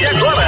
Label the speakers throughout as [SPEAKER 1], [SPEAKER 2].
[SPEAKER 1] partir de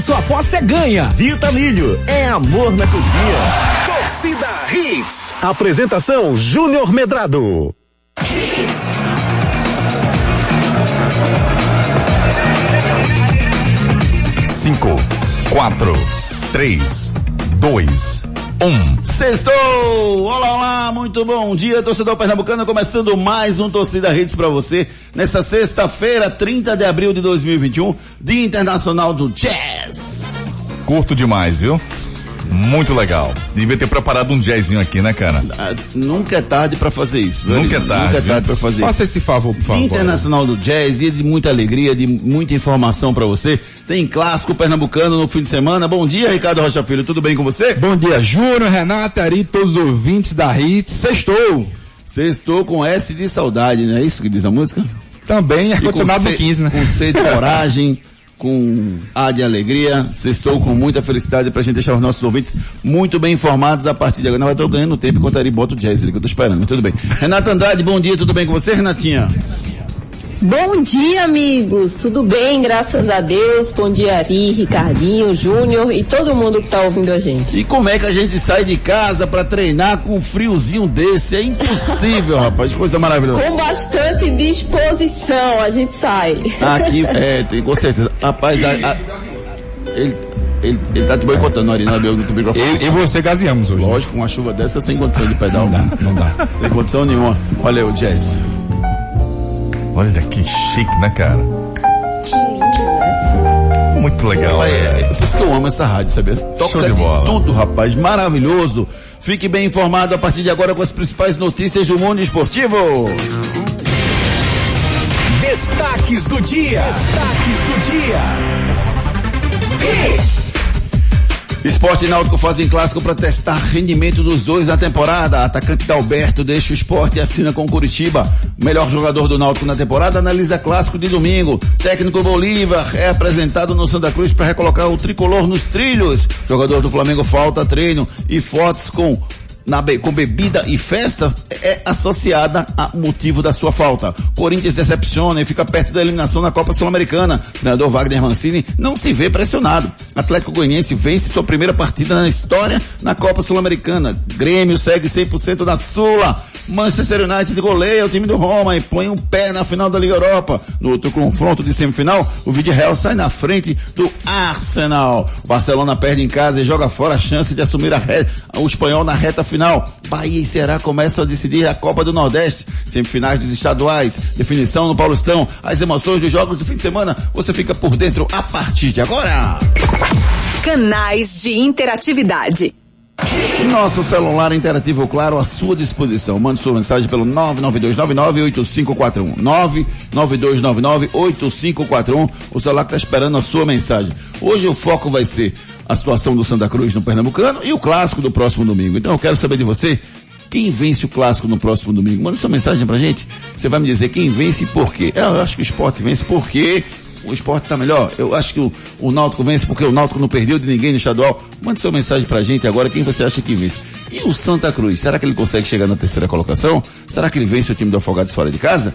[SPEAKER 2] sua aposta é ganha.
[SPEAKER 1] Vitamilho é amor na cozinha. Torcida Hits. Apresentação Júnior Medrado. Cinco, quatro, três, dois, um.
[SPEAKER 3] Sextou! Olá, olá, muito bom dia, torcedor pernambucano, começando mais um Torcida Hits para você, nessa sexta-feira, 30 de abril de 2021, Dia Internacional do Jazz.
[SPEAKER 4] Curto demais, viu? Muito legal. Devia ter preparado um jazzinho aqui, né, cara?
[SPEAKER 3] Ah, nunca é tarde para fazer isso. viu?
[SPEAKER 4] Nunca é tarde,
[SPEAKER 3] Nunca é tarde para fazer
[SPEAKER 4] Faça
[SPEAKER 3] isso.
[SPEAKER 4] esse favor, por favor.
[SPEAKER 3] Internacional do Jazz, dia de muita alegria, de muita informação para você. Tem clássico pernambucano no fim de semana. Bom dia, Ricardo Rocha Filho, tudo bem com você?
[SPEAKER 5] Bom dia, Júnior, Renata, Ari, todos os ouvintes da Hits. Sextou.
[SPEAKER 3] Sextou com S de saudade, não é isso que diz a música?
[SPEAKER 5] Também
[SPEAKER 3] E
[SPEAKER 5] ar-condicionado
[SPEAKER 3] C-
[SPEAKER 5] 15, né?
[SPEAKER 3] Com C de coragem, com A de alegria. Estou com muita felicidade pra gente deixar os nossos ouvintes muito bem informados a partir de agora. Não, eu tô ganhando tempo enquanto ele bota o jazz que eu tô esperando, mas tudo bem. Renata Andrade, bom dia, tudo bem com você, Renatinha?
[SPEAKER 6] Bom dia, amigos. Tudo bem, graças a Deus. Bom dia, Ari, Ricardinho, Júnior e todo mundo que tá ouvindo a gente.
[SPEAKER 3] E como é que a gente sai de casa pra treinar com um friozinho desse? É impossível, rapaz, coisa maravilhosa.
[SPEAKER 6] Com bastante disposição, a gente sai.
[SPEAKER 3] Aqui, é, tem, com certeza. Rapaz, a, a- ele, ele, ele tá te boicotando, Ari, não é meu no microfone.
[SPEAKER 5] Eu e você gaseamos hoje.
[SPEAKER 3] Lógico, com uma chuva dessa sem condição de pedal.
[SPEAKER 5] Não dá, não dá.
[SPEAKER 3] Tem condição nenhuma. Olha o jazz.
[SPEAKER 4] Olha que chique, né, cara? Muito legal.
[SPEAKER 3] Ela é,
[SPEAKER 4] né?
[SPEAKER 3] é por isso que eu amo essa rádio, sabia? Toca
[SPEAKER 4] Show de bola.
[SPEAKER 3] tudo, rapaz. Maravilhoso. Fique bem informado a partir de agora com as principais notícias do mundo esportivo.
[SPEAKER 1] Destaques do dia. Destaques do dia.
[SPEAKER 3] Esporte e Náutico fazem clássico para testar rendimento dos dois na temporada. Atacante Dalberto deixa o esporte e assina com Curitiba. Melhor jogador do Náutico na temporada analisa clássico de domingo. Técnico Bolívar é apresentado no Santa Cruz para recolocar o tricolor nos trilhos. Jogador do Flamengo falta treino e fotos com na com bebida e festas é associada a motivo da sua falta. Corinthians decepciona e fica perto da eliminação na Copa Sul-Americana. O treinador Wagner Mancini não se vê pressionado. Atlético Goianiense vence sua primeira partida na história na Copa Sul-Americana. Grêmio segue 100% da Sula. Manchester United goleia o time do Roma e põe um pé na final da Liga Europa. No outro confronto de semifinal, o Villarreal sai na frente do Arsenal. Barcelona perde em casa e joga fora a chance de assumir a o espanhol na reta final. Bahia e Ceará começam a decidir a Copa do Nordeste. Semifinais dos estaduais, definição no Paulistão. As emoções dos jogos do fim de semana, você fica por dentro a partir de agora.
[SPEAKER 7] Canais de interatividade.
[SPEAKER 3] Nosso celular interativo, claro, à sua disposição. Mande sua mensagem pelo 99299-8541. 99299-8541. O celular está esperando a sua mensagem. Hoje o foco vai ser a situação do Santa Cruz no Pernambucano e o clássico do próximo domingo. Então eu quero saber de você, quem vence o clássico no próximo domingo? Manda sua mensagem pra gente. Você vai me dizer quem vence e por quê. Eu acho que o esporte vence porque o esporte tá melhor. Eu acho que o, o Náutico vence porque o Náutico não perdeu de ninguém no estadual. Mande sua mensagem pra gente agora, quem você acha que vence. E o Santa Cruz, será que ele consegue chegar na terceira colocação? Será que ele vence o time do Afogados fora de casa?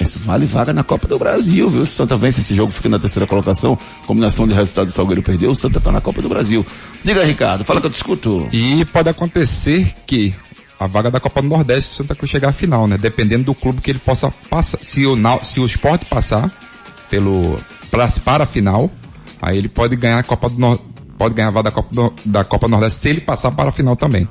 [SPEAKER 3] Isso vale vaga na Copa do Brasil, viu? Se o Santa vence esse jogo, fica na terceira colocação. Combinação de resultados, o Salgueiro perdeu, o Santa tá na Copa do Brasil. Diga, Ricardo, fala que eu te escuto.
[SPEAKER 5] E pode acontecer que a vaga da Copa do Nordeste Santa Cruz chegar à final, né? Dependendo do clube que ele possa passar. Se o, se o esporte passar pelo, pra, para a final, aí ele pode ganhar a Copa do Nor- pode ganhar a vaga da Copa, do- da Copa Nordeste se ele passar para a final também.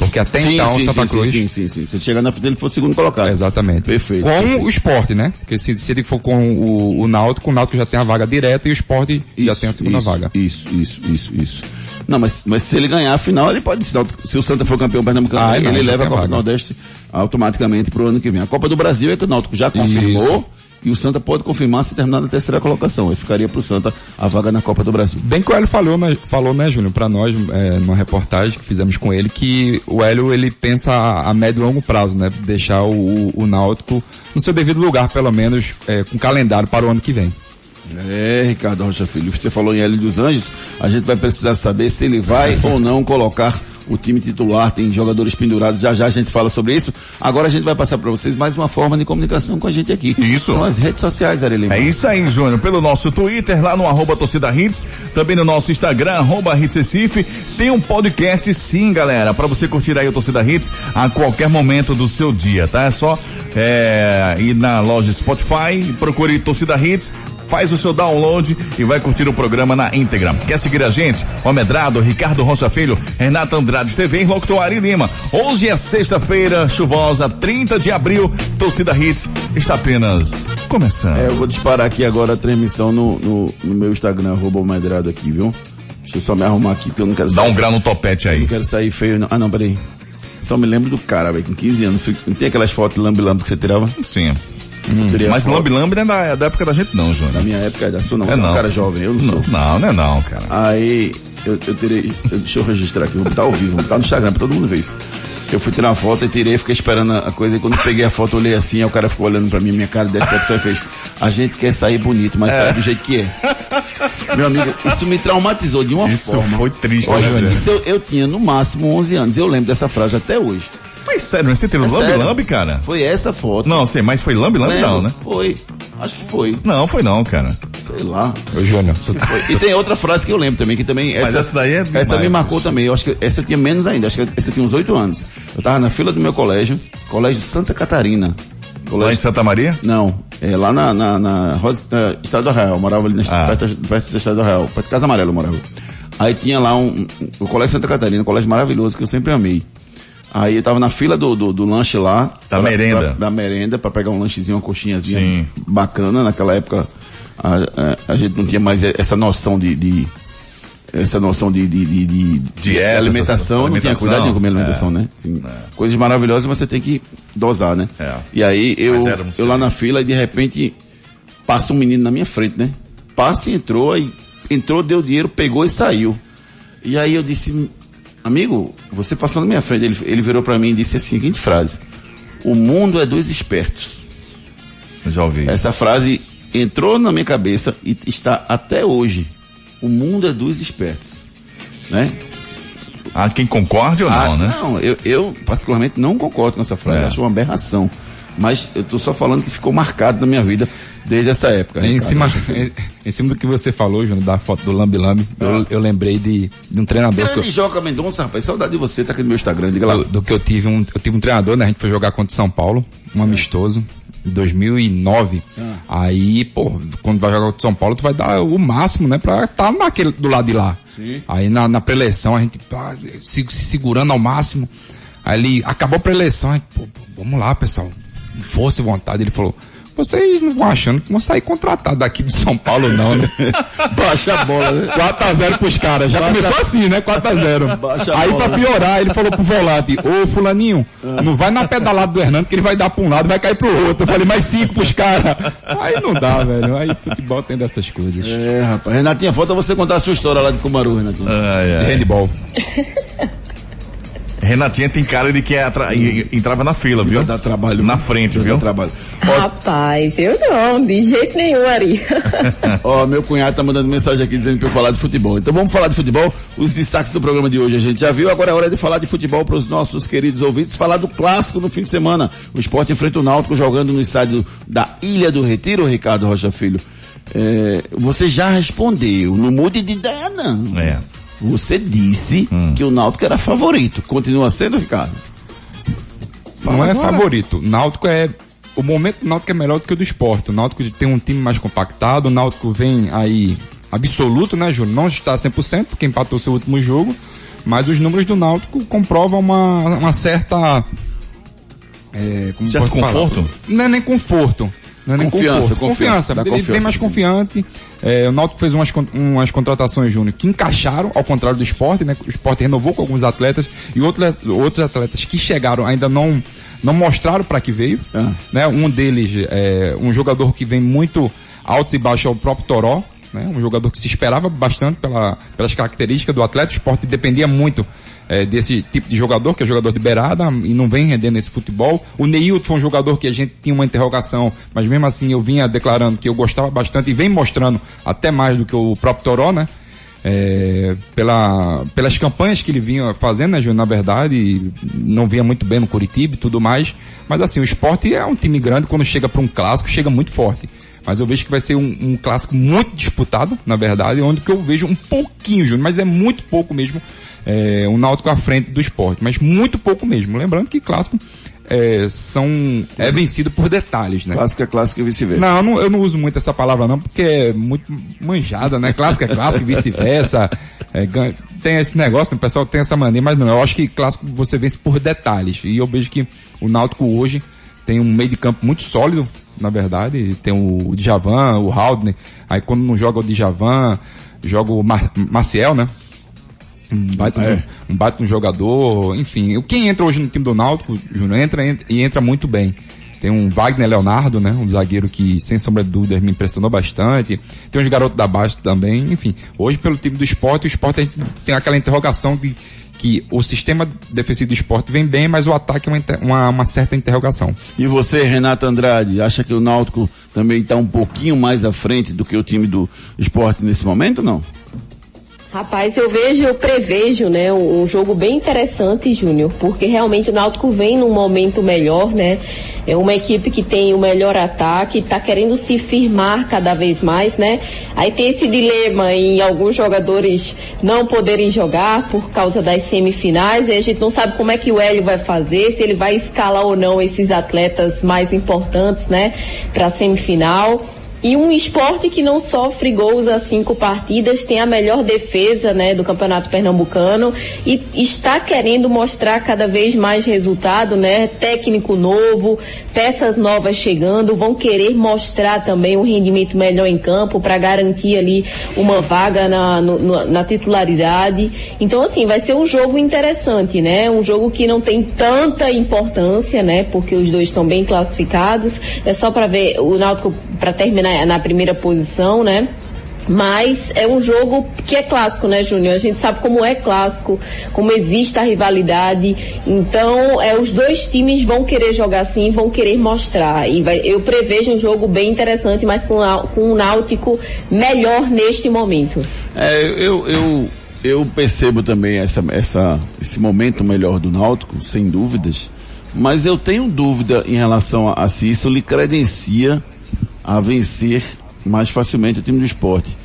[SPEAKER 5] Porque até então o Santa
[SPEAKER 3] sim,
[SPEAKER 5] Cruz.
[SPEAKER 3] sim, sim, sim. Se ele chegar na frente, ele for segundo colocado.
[SPEAKER 5] Exatamente.
[SPEAKER 3] Perfeito.
[SPEAKER 5] Com
[SPEAKER 3] perfeito.
[SPEAKER 5] o esporte, né? Porque se, se ele for com o, o Náutico, o Náutico já tem a vaga direta e o esporte já tem a segunda
[SPEAKER 3] isso,
[SPEAKER 5] vaga.
[SPEAKER 3] Isso, isso, isso, isso. Não, mas, mas se ele ganhar a final, ele pode. Se o Santa for campeão pernambucano,
[SPEAKER 5] Ah,
[SPEAKER 3] ele
[SPEAKER 5] não, já
[SPEAKER 3] leva a Copa do. Nordeste automaticamente pro ano que vem. A Copa do Brasil é que o Náutico já confirmou e o Santa pode confirmar se terminar na terceira colocação. Aí ficaria pro Santa a vaga na Copa do Brasil.
[SPEAKER 5] Bem que o Hélio falou, né, falou, né, Júnior, pra nós, é, numa reportagem que fizemos com ele, que o Hélio, ele pensa a, a médio e longo prazo, né, deixar o, o, o Náutico no seu devido lugar, pelo menos, é, com calendário para o ano que vem.
[SPEAKER 3] É, Ricardo Rocha Filho, você falou em Hélio dos Anjos, a gente vai precisar saber se ele vai ou não colocar o time titular, tem jogadores pendurados, já já a gente fala sobre isso. Agora a gente vai passar para vocês mais uma forma de comunicação com a gente aqui.
[SPEAKER 4] Isso.
[SPEAKER 3] São as redes sociais, Arely.
[SPEAKER 4] É isso aí, Júnior. Pelo nosso Twitter, lá no arroba torcida hits, também no nosso Instagram, arroba hits Recife, tem um podcast sim, galera, para você curtir aí o Torcida Hits a qualquer momento do seu dia, tá? É só é, ir na loja Spotify, procure Torcida Hits, faz o seu download e vai curtir o programa na íntegra. Quer seguir a gente? O Amedrado, Ricardo Rocha Filho, Renata Andrade TV e Locutor Ari Lima. Hoje é sexta-feira, chuvosa, 30 de abril, Torcida Hits está apenas começando.
[SPEAKER 3] É, eu vou disparar aqui agora a transmissão no, no, no meu Instagram, Medrado aqui, viu? Deixa eu só me arrumar aqui, porque eu não quero
[SPEAKER 4] Dá
[SPEAKER 3] sair,
[SPEAKER 4] um grau no topete aí.
[SPEAKER 3] não quero sair feio. Não. Ah, não, peraí. Só me lembro do cara, velho, com 15 anos. Não tem aquelas fotos lambe-lambe que você tirava?
[SPEAKER 4] Sim.
[SPEAKER 3] A
[SPEAKER 4] Mas lambe-lambe não é da, da época da gente não,
[SPEAKER 3] Na
[SPEAKER 4] Júnior.
[SPEAKER 3] minha época é da sua, não.
[SPEAKER 4] É
[SPEAKER 3] Você é um
[SPEAKER 4] não.
[SPEAKER 3] cara jovem, eu não sou.
[SPEAKER 4] Não, não é não, cara.
[SPEAKER 3] Aí eu, eu tirei, eu- deixa eu registrar aqui, vou botar ao vivo, vou botar no Instagram pra todo mundo ver isso. Eu fui tirar uma foto e tirei, fiquei esperando a a coisa, e quando peguei a foto, eu olhei assim, aí o cara ficou olhando pra mim, minha cara de decepção e fez, a gente quer sair bonito, mas sai do jeito que é. Meu amigo, isso me traumatizou de uma
[SPEAKER 4] Isso
[SPEAKER 3] forma.
[SPEAKER 4] foi triste,
[SPEAKER 3] Olha,
[SPEAKER 4] né,
[SPEAKER 3] isso eu, eu tinha no máximo 11 anos, eu lembro dessa frase até hoje.
[SPEAKER 4] Mas sério, você teve
[SPEAKER 3] É
[SPEAKER 4] lambe-lambe,
[SPEAKER 3] sério.
[SPEAKER 4] cara?
[SPEAKER 3] Foi essa foto.
[SPEAKER 4] Não, sei, mas foi lambe-lambe
[SPEAKER 3] Lembro.
[SPEAKER 4] não, né?
[SPEAKER 3] Foi, acho que foi,
[SPEAKER 4] Não, foi não, cara.
[SPEAKER 3] sei lá.
[SPEAKER 5] Ô, Júnior,
[SPEAKER 3] Foi. E tem outra frase que eu lembro também, que também.
[SPEAKER 4] Mas essa daí é
[SPEAKER 3] Essa
[SPEAKER 4] demais,
[SPEAKER 3] me marcou
[SPEAKER 4] bicho.
[SPEAKER 3] também. Eu acho que essa eu tinha menos ainda. Acho que essa eu tinha uns oito anos. Eu tava na fila do meu colégio, colégio Santa Catarina.
[SPEAKER 4] Lá em
[SPEAKER 3] Colégio.
[SPEAKER 4] Santa Maria?
[SPEAKER 3] Não, é lá na, na, na Rosa, na Estado do Arraial. Eu morava ali na,
[SPEAKER 4] Ah.
[SPEAKER 3] perto, perto da Estado do Arraial. Perto de Casa Amarela eu morava. Aí tinha lá um, um- o Colégio Santa Catarina, um colégio maravilhoso que eu sempre amei. Aí eu tava na fila do, do, do lanche lá.
[SPEAKER 4] Da
[SPEAKER 3] pra-
[SPEAKER 4] merenda.
[SPEAKER 3] pra- da merenda, pra pegar um lanchezinho, uma coxinhazinha
[SPEAKER 4] Sim.
[SPEAKER 3] bacana. Naquela época a, a, a gente não tinha mais essa noção de, de- essa noção de, de, de, de- de
[SPEAKER 4] Dieta,
[SPEAKER 3] alimentação, não tinha cuidado de comer alimentação,
[SPEAKER 4] É.
[SPEAKER 3] né? Assim, Coisas maravilhosas, mas você tem que dosar, né?
[SPEAKER 4] É.
[SPEAKER 3] E aí eu, eu lá na fila e de repente passa um menino na minha frente, né? Passa e entrou, aí entrou, deu dinheiro, pegou e saiu. E aí eu disse, amigo, você passou na minha frente. Ele, ele virou pra mim e disse a seguinte frase: O mundo é dos espertos.
[SPEAKER 4] Eu já ouvi.
[SPEAKER 3] Essa frase entrou na minha cabeça e está até hoje. O mundo é dos espertos. Né?
[SPEAKER 4] Há quem concorde ou não,
[SPEAKER 3] Ah,
[SPEAKER 4] né?
[SPEAKER 3] Não, eu, eu particularmente não concordo com essa frase.
[SPEAKER 4] É.
[SPEAKER 3] Acho uma aberração. Mas eu tô só falando que ficou marcado na minha vida desde essa época.
[SPEAKER 5] Em cima, em, em cima do que você falou, Júnior, da foto do Lambi Lambi, eu, eu lembrei de, de um treinador que eu,
[SPEAKER 3] Grande Joca Mendonça, rapaz. Saudade de você, tá aqui no meu Instagram. Diga lá.
[SPEAKER 5] do, do que eu tive um, eu tive um treinador, né? A gente foi jogar contra o São Paulo, um amistoso, em 2009. Aí, pô, quando vai jogar contra o São Paulo, tu vai dar o máximo, né? Pra estar naquele, do lado de lá. Aí na, na pré-eleição, a gente pá, se, se segurando ao máximo. Aí ele acabou a pré-eleição, a gente, pô, pô, vamos lá, pessoal. Força e vontade. Ele falou, vocês não vão achando que vão sair contratados daqui de São Paulo, não, né?
[SPEAKER 3] Baixa a bola, né?
[SPEAKER 5] 4x0 pros caras. Já
[SPEAKER 3] Baixa-
[SPEAKER 5] começou assim, né? 4x0.
[SPEAKER 3] Baixa a
[SPEAKER 5] Aí
[SPEAKER 3] bola,
[SPEAKER 5] pra
[SPEAKER 3] né?
[SPEAKER 5] piorar, ele falou pro volante, ô fulaninho, não vai na pedalada do Hernando que ele vai dar pra um lado e vai cair pro outro. Eu falei, mais cinco pros caras. Aí não dá, velho. Aí futebol tem dessas coisas.
[SPEAKER 3] É, rapaz. Renatinha, falta você contar a sua história lá de Cumaru, Renatinha.
[SPEAKER 4] Ai, ai.
[SPEAKER 5] Handball.
[SPEAKER 4] Renatinha tem cara de que é atra- entrava na fila, viu?
[SPEAKER 3] Vai dar trabalho.
[SPEAKER 4] Na frente, viu?
[SPEAKER 3] dar trabalho.
[SPEAKER 6] Rapaz, eu não, de jeito nenhum, Ari.
[SPEAKER 3] Ó, meu cunhado tá mandando mensagem aqui dizendo pra eu falar de futebol. Então vamos falar de futebol. Os destaques do programa de hoje a gente já viu. Agora é hora de falar de futebol para os nossos queridos ouvintes. Falar do clássico no fim de semana. O esporte enfrenta o Náutico jogando no estádio da Ilha do Retiro, Ricardo Rocha Filho. É, você já respondeu. Não mude de ideia, não.
[SPEAKER 4] É.
[SPEAKER 3] Você disse
[SPEAKER 4] Hum.
[SPEAKER 3] que o Náutico era favorito. Continua sendo, Ricardo?
[SPEAKER 5] Não é
[SPEAKER 3] agora.
[SPEAKER 5] favorito. Náutico é. O momento do Náutico é melhor do que o do esporte. O Náutico tem um time mais compactado, o Náutico vem aí absoluto, né, Júnior? Não está 100%, porque empatou seu último jogo, mas os números do Náutico comprovam uma, uma certa. É,
[SPEAKER 4] Certo
[SPEAKER 5] posso falar?
[SPEAKER 4] conforto?
[SPEAKER 5] Não é nem conforto. Não é nem
[SPEAKER 3] Confiança,
[SPEAKER 5] conforto.
[SPEAKER 3] confiança, dá
[SPEAKER 5] Ele
[SPEAKER 3] confiança.
[SPEAKER 5] bem mais confiante. É, o Náutico fez umas, umas contratações, Júnior, que encaixaram, ao contrário do esporte, né? O esporte renovou com alguns atletas e outros, outros atletas que chegaram ainda não, não mostraram para que veio.
[SPEAKER 3] Ah.
[SPEAKER 5] Né? Um deles é um jogador que vem muito altos e baixos é o próprio Toró. Né? Um jogador que se esperava bastante pela, pelas características do atleta. O esporte dependia muito é, desse tipo de jogador, que é jogador de beirada, e não vem rendendo esse futebol. O Neilton foi um jogador que a gente tinha uma interrogação, mas mesmo assim eu vinha declarando que eu gostava bastante e vem mostrando até mais do que o próprio Toró, né? É, pela, pelas campanhas que ele vinha fazendo, né, Júnior, na verdade, não vinha muito bem no Curitiba e tudo mais, mas assim, o esporte é um time grande, quando chega para um clássico, chega muito forte. Mas eu vejo que vai ser um, um clássico muito disputado, na verdade, onde que eu vejo um pouquinho, Júnior, mas é muito pouco mesmo, é, um Náutico à frente do esporte, mas muito pouco mesmo. Lembrando que clássico é, são, é vencido por detalhes, né?
[SPEAKER 3] Clássico é clássico e vice-versa.
[SPEAKER 5] Não, eu não, eu não uso muito essa palavra não, porque é muito manjada, né? Clássico é clássico, e vice-versa. É, tem esse negócio, né? o pessoal tem essa mania, mas não, eu acho que clássico você vence por detalhes. E eu vejo que o Náutico hoje tem um meio de campo muito sólido, na verdade. Tem o Djavan, o Haldner. Aí quando não joga o Djavan, joga o Mar Maciel, né? Um baita,
[SPEAKER 3] É.
[SPEAKER 5] um, um baita um jogador, enfim. o- Quem entra hoje no time do Náutico, Júnior, entra, entra e entra muito bem. Tem um Wagner Leonardo, né? Um zagueiro que, sem sombra de dúvidas, me impressionou bastante. Tem uns garotos da base também, enfim. Hoje, pelo time do esporte, o esporte a gente tem aquela interrogação de que o sistema defensivo do esporte vem bem, mas o ataque é uma, uma, uma certa interrogação.
[SPEAKER 3] E você, Renato Andrade, acha que o Náutico também está um pouquinho mais à frente do que o time do esporte nesse momento, não?
[SPEAKER 6] Rapaz, eu vejo, eu prevejo, né, um, jogo bem interessante, Júnior, porque realmente o Náutico vem num momento melhor, né? É uma equipe que tem o melhor ataque, tá querendo se firmar cada vez mais, né? Aí tem esse dilema em alguns jogadores não poderem jogar por causa das semifinais, e a gente não sabe como é que o Hélio vai fazer, se ele vai escalar ou não esses atletas mais importantes, né, para semifinal. E um esporte que não sofre gols a cinco partidas, tem a melhor defesa né, do Campeonato Pernambucano e está querendo mostrar cada vez mais resultado, né? Técnico novo, peças novas chegando, vão querer mostrar também um rendimento melhor em campo para garantir ali uma vaga na, no- na titularidade. Então, assim, vai ser um jogo interessante, né? Um jogo que não tem tanta importância, né? Porque os dois estão bem classificados. É só para ver o Náutico para terminar na primeira posição, né? Mas é um jogo que é clássico, né, Júnior? A gente sabe como é clássico, como existe a rivalidade. Então, é, os dois times vão querer jogar sim, vão querer mostrar. E vai- eu prevejo um jogo bem interessante, mas com, com um náutico melhor neste momento.
[SPEAKER 3] É, eu, eu, eu percebo também essa, essa, esse momento melhor do Náutico, sem dúvidas, mas eu tenho dúvida em relação a, a se isso lhe credencia a vencer mais facilmente o time do esporte.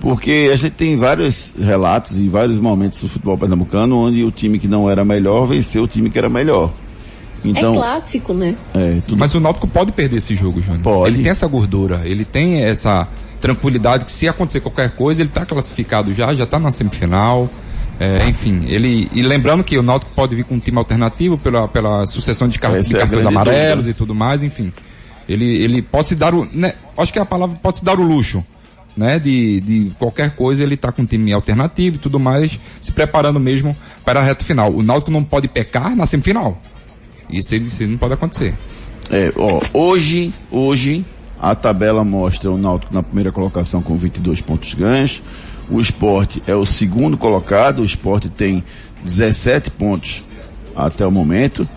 [SPEAKER 3] Porque a gente tem vários relatos e vários momentos do futebol pernambucano onde o time que não era melhor venceu o time que era melhor. Então,
[SPEAKER 6] é clássico, né?
[SPEAKER 3] é, tudo
[SPEAKER 5] Mas o Náutico pode perder esse jogo, Júnior.
[SPEAKER 3] Pode.
[SPEAKER 5] Ele tem essa gordura, ele tem essa tranquilidade que se acontecer qualquer coisa, ele tá classificado já, já tá na semifinal. É, enfim, ele. E lembrando que o Náutico pode vir com um time alternativo pela, pela sucessão de, car de
[SPEAKER 3] é
[SPEAKER 5] cartões amarelos
[SPEAKER 3] dúvida.
[SPEAKER 5] e tudo mais, enfim. Ele, ele pode se dar o. Né, acho que a palavra pode se dar o luxo. Né, de, de qualquer coisa, ele tá com um time alternativo e tudo mais, se preparando mesmo para a reta final. O Náutico não pode pecar na semifinal. Isso, isso não pode acontecer.
[SPEAKER 3] É, ó, hoje, hoje, a tabela mostra o Náutico na primeira colocação com 22 pontos ganhos. O esporte é o segundo colocado, o esporte tem 17 pontos até o momento.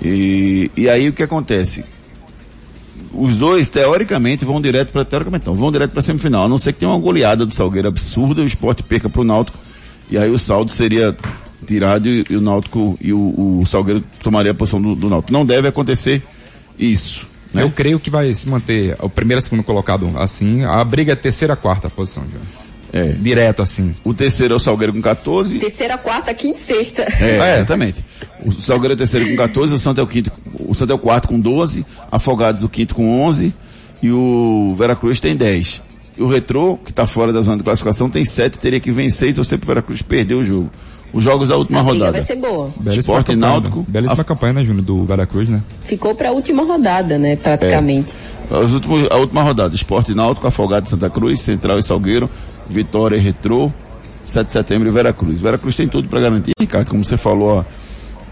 [SPEAKER 3] E, e aí o que acontece? Os dois, teoricamente, vão direto para teoricamente, não, vão direto para semifinal, a não ser que tenha uma goleada do Salgueiro absurda o esporte perca para o Náutico. E aí o saldo seria tirado e, e o Náutico e o, o Salgueiro tomaria a posição do, do Náutico. Não deve acontecer isso. Né?
[SPEAKER 5] Eu creio que vai se manter o primeiro e segundo colocado assim. A briga é terceira, quarta posição, João.
[SPEAKER 3] É.
[SPEAKER 5] Direto assim.
[SPEAKER 3] O terceiro é o Salgueiro com 14.
[SPEAKER 6] Terceira, quarta, quinta e sexta.
[SPEAKER 3] É,
[SPEAKER 5] É.
[SPEAKER 3] exatamente. O Salgueiro é o terceiro com 14, o Santo é o quinto, o Santo é o quarto com 12, Afogados o quinto com 11 e o Veracruz tem 10. E o Retrô, que está fora da zona de classificação, tem 7, teria que vencer e torcer pro Veracruz perder o jogo. Os jogos da última rodada.
[SPEAKER 6] vai ser boa.
[SPEAKER 5] Belíssima
[SPEAKER 3] Esporte
[SPEAKER 5] campanha,
[SPEAKER 3] Náutico.
[SPEAKER 5] né? Belíssima
[SPEAKER 3] A-
[SPEAKER 5] campanha, né, Júnior, do Veracruz, né?
[SPEAKER 6] Ficou para a última rodada, né, praticamente.
[SPEAKER 3] Os últimos, a última rodada, Esporte Náutico, Afogado de Santa Cruz, Central e Salgueiro, Vitória e Retrô, 7 de setembro e Veracruz. Veracruz tem tudo para garantir, Ricardo, como você falou,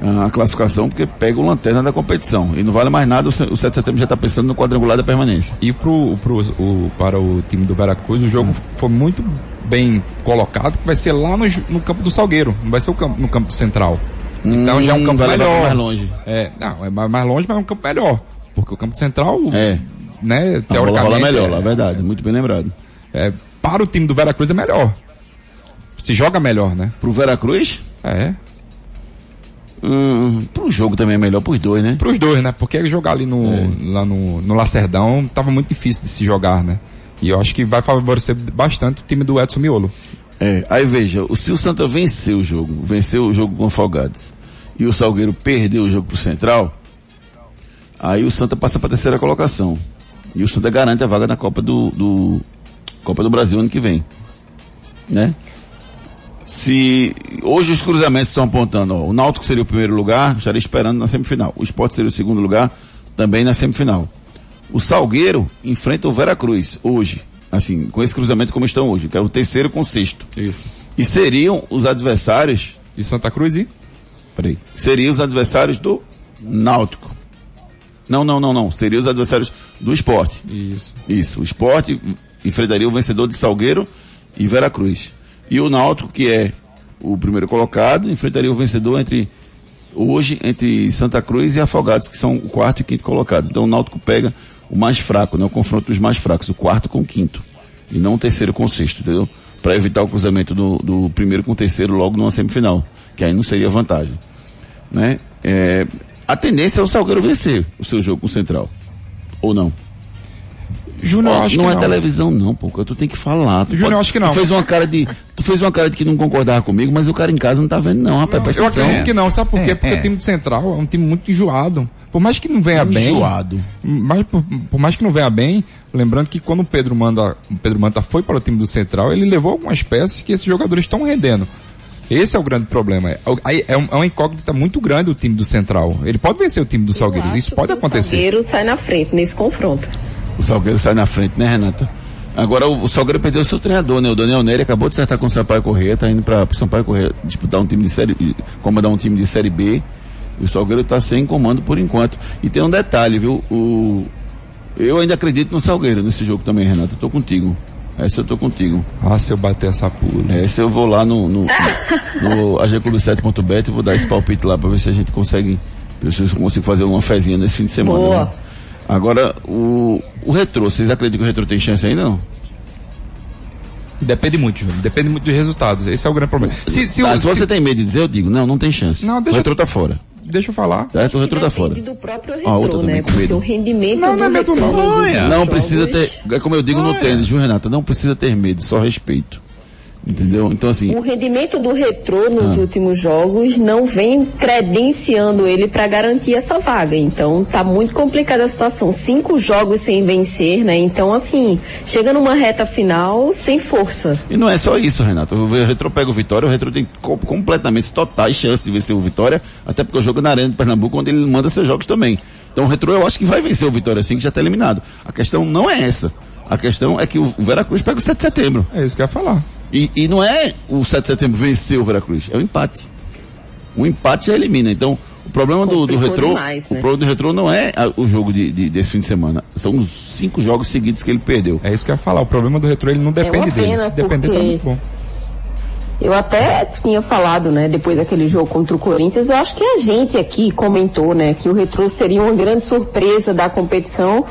[SPEAKER 3] a, a classificação, porque pega o lanterna da competição. E não vale mais nada, o, se- o 7 de setembro já está pensando no quadrangular da permanência.
[SPEAKER 5] E pro, pro, o, para o time do Veracruz, o jogo foi muito bem colocado, que vai ser lá no, no campo do Salgueiro, não vai ser o campo, no campo central. Então já é um campo
[SPEAKER 3] Hum, levar
[SPEAKER 5] melhor.
[SPEAKER 3] mais longe.
[SPEAKER 5] É, não, é mais longe, mas é um campo melhor. Porque o campo central,
[SPEAKER 3] É.
[SPEAKER 5] né,
[SPEAKER 3] A bola rola
[SPEAKER 5] teoricamente,
[SPEAKER 3] melhor, lá,
[SPEAKER 5] é,
[SPEAKER 3] verdade, muito bem lembrado.
[SPEAKER 5] É, para o time do Veracruz é melhor. Se joga melhor, né?
[SPEAKER 3] Pro Veracruz,
[SPEAKER 5] É.
[SPEAKER 3] hum, pro jogo também é melhor pros dois, né?
[SPEAKER 5] Pros dois, né? Porque jogar ali no, lá no, no Lacerdão tava muito difícil de se jogar, né? E eu acho que vai favorecer bastante o time do Edson Miolo.
[SPEAKER 3] É, aí veja, o- se o Santa venceu o jogo, venceu o jogo com o Afogados, e o Salgueiro perdeu o jogo pro Central, aí o Santa passa pra terceira colocação. E o Santa garante a vaga na Copa do, do Copa do Brasil ano que vem. Né? Se hoje os cruzamentos estão apontando, ó, o Náutico seria o primeiro lugar, estaria esperando na semifinal. O Sport seria o segundo lugar, também na semifinal. O Salgueiro enfrenta o Veracruz hoje, assim, com esse cruzamento como estão hoje, que é o terceiro com o sexto.
[SPEAKER 5] Isso.
[SPEAKER 3] E seriam os adversários,
[SPEAKER 5] E Santa Cruz e?
[SPEAKER 3] peraí, seriam os adversários do Náutico. Não, não, não, não, seriam os adversários do esporte.
[SPEAKER 5] Isso.
[SPEAKER 3] Isso, o esporte enfrentaria o vencedor de Salgueiro e Veracruz. E o Náutico, que é o primeiro colocado, enfrentaria o vencedor entre hoje entre Santa Cruz e Afogados, que são o quarto e quinto colocados. Então o Náutico pega o mais fraco, né? O confronto dos mais fracos, o quarto com o quinto. E não o terceiro com o sexto, entendeu? Para evitar o cruzamento do, do primeiro com o terceiro logo numa semifinal, que aí não seria vantagem. Né? É, a tendência é o Salgueiro vencer o seu jogo com o Central. Ou não?
[SPEAKER 5] Júnior, acho
[SPEAKER 3] não
[SPEAKER 5] que
[SPEAKER 3] é
[SPEAKER 5] não.
[SPEAKER 3] televisão não, pô. Tu tem que falar. Tu
[SPEAKER 5] Júnior, eu acho que não.
[SPEAKER 3] Tu fez uma cara de, tu fez uma cara de que não concordava comigo, mas o cara em casa não tá vendo não, rapaz. presta
[SPEAKER 5] Eu acredito que não, sabe por quê?
[SPEAKER 4] É,
[SPEAKER 5] Porque
[SPEAKER 4] é.
[SPEAKER 5] o time do Central é um time muito enjoado. Por mais que não venha bem.
[SPEAKER 3] Enjoado.
[SPEAKER 5] Mas por, por mais que não venha bem, lembrando que quando o Pedro Manda, o Pedro Manta foi para o time do Central, ele levou algumas peças que esses jogadores estão rendendo. Esse é o grande problema. É, é, um, é uma incógnita muito grande o time do Central. Ele pode vencer o time do Salgueiro. Isso pode acontecer.
[SPEAKER 6] O Salgueiro sai na frente nesse confronto.
[SPEAKER 3] O Salgueiro sai na frente, né, Renata? Agora o, o Salgueiro perdeu seu treinador, né? O Daniel Nery acabou de acertar com o Sampaio Corrêa, tá indo para Sampaio Corrêa disputar um time de série, comandar um time de série B. E o Salgueiro tá sem comando por enquanto. E tem um detalhe, viu? O, eu ainda acredito no Salgueiro nesse jogo também, Renata. Tô contigo. Essa eu tô contigo.
[SPEAKER 5] Ah, se eu bater essa pula.
[SPEAKER 3] Essa eu vou lá no, no, no agclub7.bet e vou dar esse palpite lá pra ver se a gente consegue, ver se eu consigo fazer uma fezinha nesse fim de semana.
[SPEAKER 6] Boa.
[SPEAKER 3] né? Agora, o, o retrô, vocês acreditam que o retrô tem chance ainda não?
[SPEAKER 5] Depende muito, Júnior. Depende muito dos resultados. Esse é o grande problema. Se, se,
[SPEAKER 3] Ah,
[SPEAKER 5] o-
[SPEAKER 3] se você
[SPEAKER 5] se-
[SPEAKER 3] tem medo de dizer, eu digo, não, não tem chance.
[SPEAKER 5] Não,
[SPEAKER 3] o
[SPEAKER 5] deixa-
[SPEAKER 3] retrô tá fora.
[SPEAKER 5] Deixa eu falar.
[SPEAKER 3] Certo? O retrô tá fora.
[SPEAKER 6] Do próprio
[SPEAKER 3] Ó, a outra
[SPEAKER 6] retrô,
[SPEAKER 3] também
[SPEAKER 6] né?
[SPEAKER 3] com
[SPEAKER 6] o rendimento
[SPEAKER 5] Não,
[SPEAKER 6] do
[SPEAKER 5] não é medo
[SPEAKER 6] retrô
[SPEAKER 5] não.
[SPEAKER 4] Olha.
[SPEAKER 6] últimos
[SPEAKER 3] Não precisa ter, é como eu digo no tênis, viu Renata? Não precisa ter medo, só respeito. Entendeu? Então assim,
[SPEAKER 6] O rendimento do retrô nos
[SPEAKER 3] Ah.
[SPEAKER 6] últimos jogos não vem credenciando ele para garantir essa vaga. Então tá muito complicada a situação. Cinco jogos sem vencer, né? Então, assim, chega numa reta final sem força.
[SPEAKER 3] E não é só isso, Renato. O Retro pega o Vitória, o Retro tem co- completamente totais chances de vencer o Vitória, até porque eu jogo na Arena de Pernambuco, onde ele manda seus jogos também. Então o Retro eu acho que vai vencer o Vitória sim, que já está eliminado. A questão não é essa. A questão é que o Veracruz pega o 7 de setembro.
[SPEAKER 5] É isso que eu ia falar.
[SPEAKER 3] E, e não é o 7 de setembro vencer o Veracruz, é o empate. O empate já elimina. Então, o problema do, do Retrô,
[SPEAKER 6] demais, né?
[SPEAKER 3] o problema do Retrô não é a- o jogo de, de- desse fim de semana. São os cinco jogos seguidos que ele perdeu.
[SPEAKER 5] É isso que eu ia falar. O problema do retrô ele não depende
[SPEAKER 6] uma
[SPEAKER 5] dele. Se dependesse
[SPEAKER 6] porque-
[SPEAKER 5] muito bom.
[SPEAKER 6] Eu até tinha falado, né, depois daquele jogo contra o Corinthians, eu acho que a gente aqui comentou, né, que o Retrô seria uma grande surpresa da competição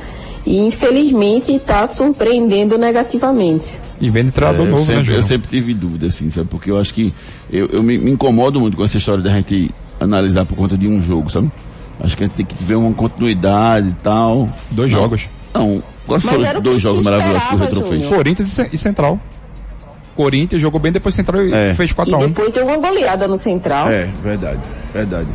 [SPEAKER 6] e infelizmente está surpreendendo negativamente.
[SPEAKER 5] E vem de treinador
[SPEAKER 3] É, eu,
[SPEAKER 5] novo, né,
[SPEAKER 3] sempre, eu
[SPEAKER 5] Júnior?
[SPEAKER 3] sempre tive dúvida, assim, sabe? Porque eu acho que eu, eu me, me incomodo muito com essa história da gente analisar por conta de um jogo, sabe? Acho que a gente tem que ver uma continuidade e tal.
[SPEAKER 5] Dois
[SPEAKER 3] Não.
[SPEAKER 5] jogos.
[SPEAKER 3] Não,
[SPEAKER 6] Mas
[SPEAKER 3] foram dois jogos maravilhosos que o Retro fez.
[SPEAKER 5] Corinthians e Ce- e Central. Corinthians jogou bem, depois Central
[SPEAKER 3] É.
[SPEAKER 5] fez
[SPEAKER 6] E
[SPEAKER 5] 4x1.
[SPEAKER 6] depois deu uma goleada no Central.
[SPEAKER 3] É, verdade, verdade.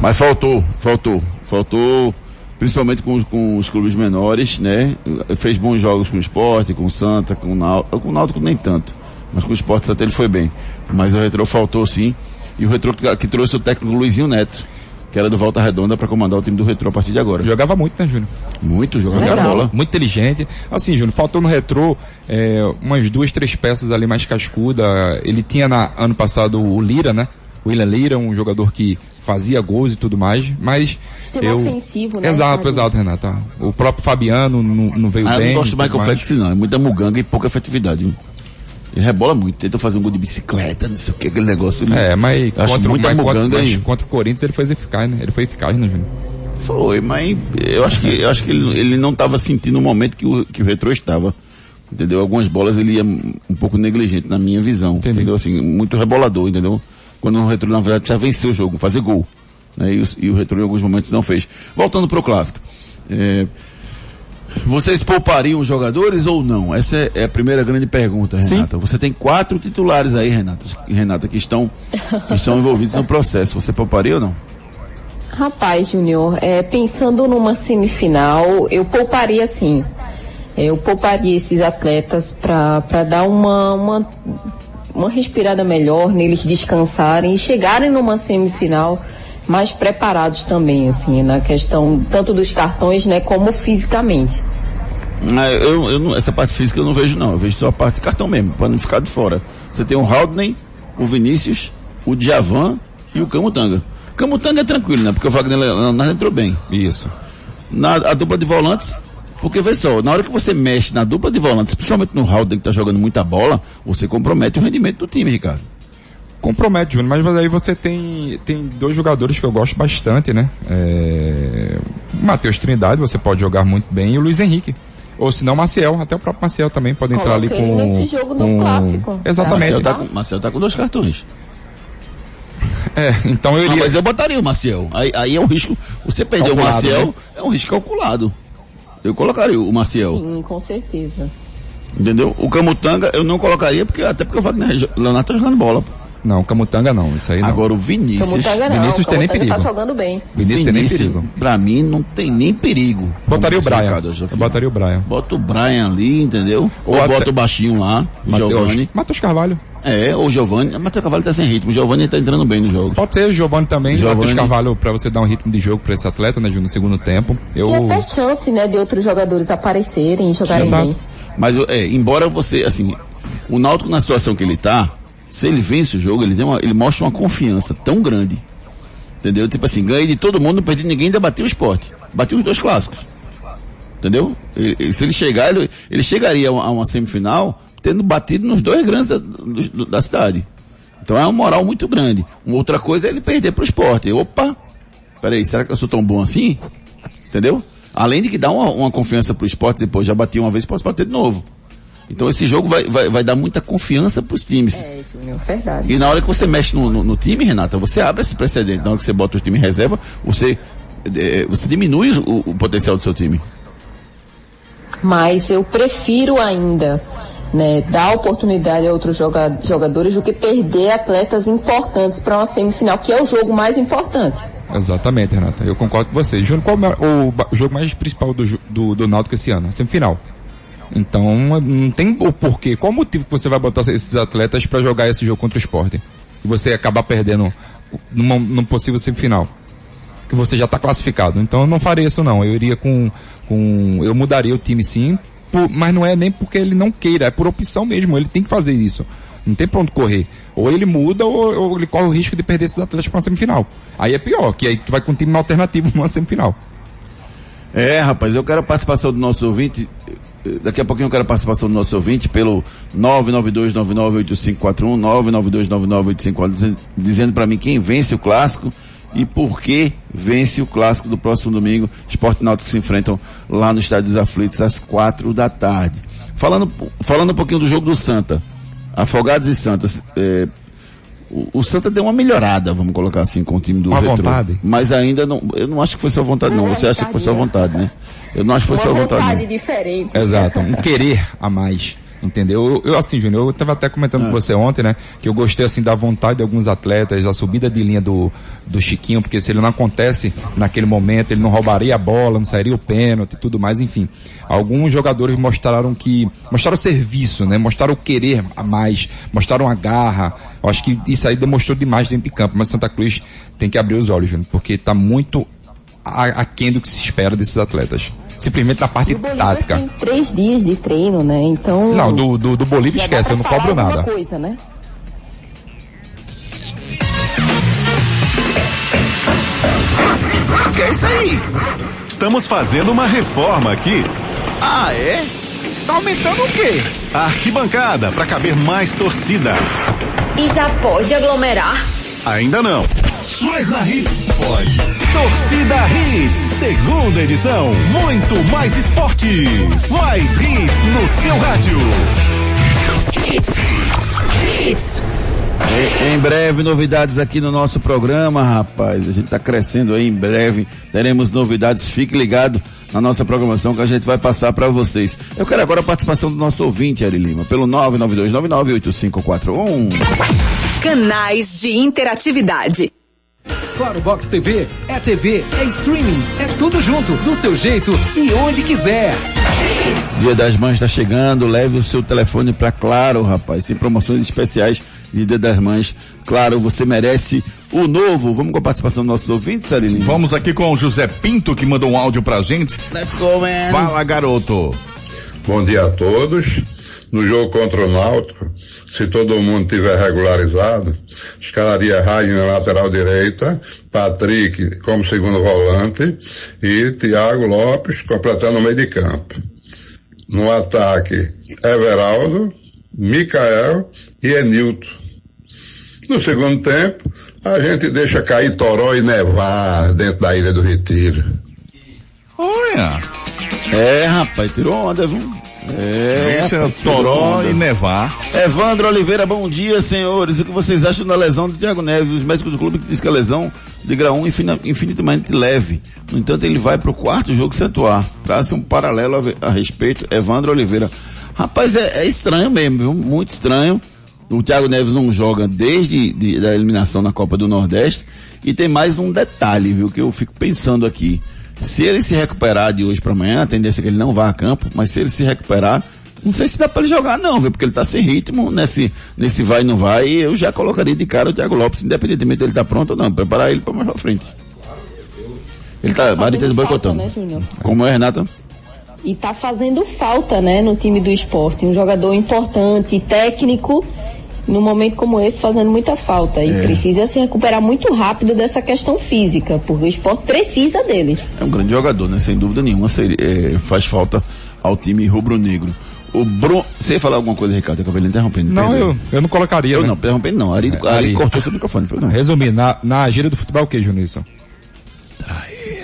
[SPEAKER 3] Mas faltou, faltou, faltou, principalmente com, com os clubes menores, né? Fez bons jogos com o Sport, com o Santa, com o Náutico, com o Náutico nem tanto, mas com o Sport até ele foi bem. Mas o Retro faltou sim E o Retro que, que trouxe o técnico Luizinho Neto, que era do Volta Redonda para comandar o time do Retro a partir de agora.
[SPEAKER 5] Jogava muito, né, Júnior?
[SPEAKER 3] Muito, jogando a
[SPEAKER 6] Legal.
[SPEAKER 3] bola.
[SPEAKER 5] Muito inteligente. Assim, Júnior, faltou no retrô é, umas duas, três peças ali mais cascuda. Ele tinha na, ano passado o Lira, né? O William Lira, um jogador que fazia gols e tudo mais, mas
[SPEAKER 6] Sistema
[SPEAKER 5] eu...
[SPEAKER 6] ofensivo, né,
[SPEAKER 5] Exato,
[SPEAKER 6] Renato?
[SPEAKER 5] exato, Renata. O próprio Fabiano não, não veio
[SPEAKER 3] Ah, eu
[SPEAKER 5] bem.
[SPEAKER 3] não gosto
[SPEAKER 5] e
[SPEAKER 3] do Michael. Félix, não. É muita muganga e pouca efetividade. viu? Ele rebola muito, tenta fazer um gol de bicicleta, não sei o que, aquele negócio. Ele
[SPEAKER 5] É, mas
[SPEAKER 3] Eu acho
[SPEAKER 5] contra, o-
[SPEAKER 3] muita
[SPEAKER 5] mas contra,
[SPEAKER 3] muganga
[SPEAKER 5] mas contra o Corinthians ele foi eficaz, né? Ele foi eficaz, né, Júnior?
[SPEAKER 3] Foi, mas eu acho que, eu acho que ele, ele não estava sentindo o momento que o, que o Retro estava. Entendeu? Algumas bolas ele ia um pouco negligente, na minha visão.
[SPEAKER 5] Entendi.
[SPEAKER 3] Entendeu? Assim, muito rebolador, entendeu? Quando o Retro, na verdade, precisa vencer o jogo, fazer gol. Né? E, o, e o Retro em alguns momentos não fez. Voltando para o clássico. É, vocês poupariam os jogadores ou não? Essa é, é a primeira grande pergunta, Renata. Você tem quatro titulares aí, Renata, Renata que estão, que estão envolvidos no processo. Você pouparia ou não?
[SPEAKER 6] Rapaz, Júnior, é, pensando numa semifinal, eu pouparia sim. Eu pouparia esses atletas para dar uma, uma, uma respirada melhor, neles descansarem e chegarem numa semifinal mais preparados também, assim, na questão tanto dos cartões, né, como fisicamente.
[SPEAKER 3] Ah, Eu, eu não- essa parte física eu não vejo não, eu vejo só a parte de cartão mesmo, para não ficar de fora. Você tem o Haldney, o Vinícius, o Djavan e o Camutanga. Camutanga é tranquilo, né? Porque o Wagner Leonardo entrou bem.
[SPEAKER 5] Isso.
[SPEAKER 3] Na a dupla de volantes, porque vê só, na hora que você mexe na dupla de volantes, principalmente no Haldney que tá jogando muita bola, você compromete o rendimento do time, Ricardo.
[SPEAKER 5] Compromete, Júnior, mas, mas aí você tem, tem dois jogadores que eu gosto bastante, né? É... O Matheus Trindade, você pode jogar muito bem, e o Luiz Henrique. Ou se não, Maciel, até o próprio Maciel também pode entrar ali
[SPEAKER 6] Coloca ele
[SPEAKER 5] com.
[SPEAKER 6] nesse jogo do
[SPEAKER 5] com...
[SPEAKER 6] clássico.
[SPEAKER 5] Exatamente.
[SPEAKER 3] Marcel tá, com, Marcel tá com dois cartões.
[SPEAKER 5] É, então eu
[SPEAKER 3] Ah,
[SPEAKER 5] iria.
[SPEAKER 3] mas eu botaria o Maciel. Aí, aí é um risco. Você perder o Maciel
[SPEAKER 5] né?
[SPEAKER 3] é um risco calculado. Eu colocaria o Maciel.
[SPEAKER 6] Sim, com certeza.
[SPEAKER 3] Entendeu? O Camutanga eu não colocaria, porque até porque o Wagner Leonardo tá jogando bola.
[SPEAKER 5] Não, Camutanga não, isso aí não.
[SPEAKER 3] Agora o Vinícius.
[SPEAKER 6] Camutanga não,
[SPEAKER 5] Vinícius tem nem
[SPEAKER 6] tá
[SPEAKER 5] perigo.
[SPEAKER 6] jogando bem.
[SPEAKER 5] Vinícius tem nem perigo.
[SPEAKER 3] Pra mim não tem nem perigo.
[SPEAKER 5] Botaria o Brian. Eu botaria o Brian.
[SPEAKER 3] Bota o Brian ali, entendeu? Ou,
[SPEAKER 5] Ou
[SPEAKER 3] bota
[SPEAKER 5] até-
[SPEAKER 3] o baixinho lá, o Giovanni.
[SPEAKER 5] Matheus, Matheus Carvalho.
[SPEAKER 3] É, ou o Giovanni. Mas o Cavalo tá sem ritmo. O Giovanni tá entrando bem nos jogos.
[SPEAKER 5] Pode ser o Giovanni também,
[SPEAKER 3] Giovani.
[SPEAKER 5] Matheus Carvalho, pra você dar um ritmo de jogo pra esse atleta, né, no segundo tempo. Eu.
[SPEAKER 6] E até chance, né, de outros jogadores aparecerem e jogarem
[SPEAKER 5] Exato.
[SPEAKER 6] bem.
[SPEAKER 3] Mas, é, embora você, assim, o Náutico na situação que ele tá, se ele vence o jogo, ele, uma- ele mostra uma confiança tão grande. Entendeu? Tipo assim, ganhei de todo mundo, não perdi ninguém, ainda bateu o esporte. Bateu os dois clássicos. Entendeu? E- se ele chegar, ele, ele chegaria a uma, a uma semifinal tendo batido nos dois grandes da, do- da cidade. Então é uma moral muito grande. Uma outra coisa é ele perder pro esporte. Opa! Peraí, será que eu sou tão bom assim? Entendeu? Além de que dá uma, uma confiança pro esporte, depois já bati uma vez, posso bater de novo. Então esse jogo vai, vai, vai dar muita confiança pros times.
[SPEAKER 6] É, Júnior, verdade.
[SPEAKER 3] E na hora que você mexe no, no, no time, Renata, você abre esse precedente. Na hora que você bota o time em reserva, você, eh, você diminui o, o potencial do seu time.
[SPEAKER 6] Mas eu prefiro ainda né, dar oportunidade a outros joga- jogadores do que perder atletas importantes para uma semifinal, que é o jogo mais importante.
[SPEAKER 5] Exatamente, Renata. Eu concordo com você. Júnior, qual é o, ba- o jogo mais principal do, do, do Náutico esse ano? A semifinal. Então, não tem o porquê. Qual o motivo que você vai botar esses atletas pra jogar esse jogo contra o esporte? E você acabar perdendo numa, num possível semifinal. Que você já tá classificado. Então eu não faria isso não. Eu iria com, com eu mudaria o time sim, por- mas não é nem porque ele não queira, é por opção mesmo. Ele tem que fazer isso. Não tem pra onde correr. Ou ele muda ou, ou ele corre o risco de perder esses atletas pra uma semifinal. Aí é pior, que aí tu vai com um time alternativo numa semifinal.
[SPEAKER 3] É, rapaz, eu quero a participação do nosso ouvinte. Daqui a pouquinho eu quero a participação do nosso ouvinte pelo 992998541, 992998541, dizendo, para mim quem vence o clássico e por que vence o clássico do próximo domingo. Esporte Náutico se enfrentam lá no Estádio dos Aflitos às quatro da tarde. Falando, falando um pouquinho do jogo do Santa. Afogados e Santas. eh, o, o Santa deu uma melhorada, vamos colocar assim, com o time do
[SPEAKER 5] Uma
[SPEAKER 3] Retrô.
[SPEAKER 5] vontade.
[SPEAKER 3] Mas ainda não, eu não acho que foi só vontade não. Você acha que foi só
[SPEAKER 6] Ricardo.
[SPEAKER 3] vontade, né? Eu não acho que foi
[SPEAKER 6] uma
[SPEAKER 3] vontade
[SPEAKER 6] vontade
[SPEAKER 3] não.
[SPEAKER 6] diferente.
[SPEAKER 5] Exato, um querer a mais. Entendeu? Eu, eu, assim, Júnior, eu tava até comentando com você ontem, né? Que eu gostei assim da vontade de alguns atletas, a subida de linha do, do Chiquinho, porque se ele não acontece naquele momento, ele não roubaria a bola, não sairia o pênalti e tudo mais, enfim. Alguns jogadores mostraram que, mostraram serviço, né? Mostraram o querer a mais, mostraram a garra. Eu acho que isso aí demonstrou demais dentro de campo, mas Santa Cruz tem que abrir os olhos, Júnior, porque tá muito aquém do que se espera desses atletas simplesmente na parte tática. Tem
[SPEAKER 6] três dias de treino, né? Então.
[SPEAKER 5] Não, do, do, do Bolívia esquece, eu não cobro nada.
[SPEAKER 6] Coisa, né?
[SPEAKER 1] Que é isso aí? Estamos fazendo uma reforma aqui.
[SPEAKER 3] Ah, é?
[SPEAKER 2] Tá aumentando o quê?
[SPEAKER 1] A arquibancada, para caber mais torcida.
[SPEAKER 7] E já pode aglomerar?
[SPEAKER 1] Ainda não. Mas na Hits pode. Torcida Hits, segunda edição. Muito mais esportes. Mais hits no seu rádio.
[SPEAKER 3] Em, em, breve, novidades aqui no nosso programa, rapaz. A gente está crescendo aí em breve. Teremos novidades. Fique ligado na nossa programação que a gente vai passar para vocês. Eu quero agora a participação do nosso ouvinte, Ari Lima, pelo 992998541.
[SPEAKER 7] Canais de interatividade.
[SPEAKER 2] Claro Box TV é TV, é streaming, é tudo junto, do seu jeito e onde quiser.
[SPEAKER 3] Dia das Mães está chegando, leve o seu telefone para Claro, rapaz. Tem promoções especiais de Dia das Mães. Claro, você merece o novo. Vamos com a participação dos nossos ouvintes, Arilinho?
[SPEAKER 4] Vamos aqui com o José Pinto, que mandou um áudio pra gente.
[SPEAKER 3] Let's go, man.
[SPEAKER 4] Fala, garoto.
[SPEAKER 8] Bom dia a todos. No jogo contra o Náutico, se todo mundo tiver regularizado, escalaria Raio na lateral direita, Patrick como segundo volante e Thiago Lopes completando o meio de campo. No ataque, Everaldo, Mikael e Enilton. No segundo tempo, a gente deixa cair Toró e Nevar dentro da Ilha do Retiro.
[SPEAKER 4] Olha!
[SPEAKER 3] É, rapaz, tirou onda, viu?
[SPEAKER 4] É, Toró e Nevar.
[SPEAKER 3] Evandro Oliveira, bom dia, senhores. O que vocês acham da lesão do Thiago Neves? Os médicos do clube dizem que a lesão de grau 1 infinitamente leve. No entanto, ele vai para o quarto jogo sem atuar. Traça um paralelo a, a, respeito. Evandro Oliveira. Rapaz, é, é estranho mesmo, viu? Muito estranho. O Thiago Neves não joga desde de, da eliminação na Copa do Nordeste. E tem mais um detalhe, viu, que eu fico pensando aqui. Se ele se recuperar de hoje para amanhã, a tendência é que ele não vá a campo, mas se ele se recuperar, não sei se dá para ele jogar não, viu? Porque ele tá sem ritmo nesse, nesse vai e não vai, e eu já colocaria de cara o Thiago Lopes, independentemente dele estar tá pronto ou não, preparar ele para mais pra frente. Ele tá, Marita boicotando. Né, Como é, Renata?
[SPEAKER 6] E tá fazendo falta, né, no time do esporte. Um jogador importante, técnico, num momento como esse, fazendo muita falta. E é. precisa se recuperar muito rápido dessa questão física, porque o esporte precisa dele.
[SPEAKER 3] É um grande jogador, né? Sem dúvida nenhuma. Seria, é, faz falta ao time rubro-negro. O Bruno. Você ia falar alguma coisa, Ricardo? Eu acabei interrompendo.
[SPEAKER 5] Não, eu, eu não colocaria.
[SPEAKER 3] Eu
[SPEAKER 5] né?
[SPEAKER 3] não, interrompendo não. Ari, é, Ari, Ari cortou seu microfone. Foi, não.
[SPEAKER 5] Resumir, na, na gíria do futebol o que, Junilson?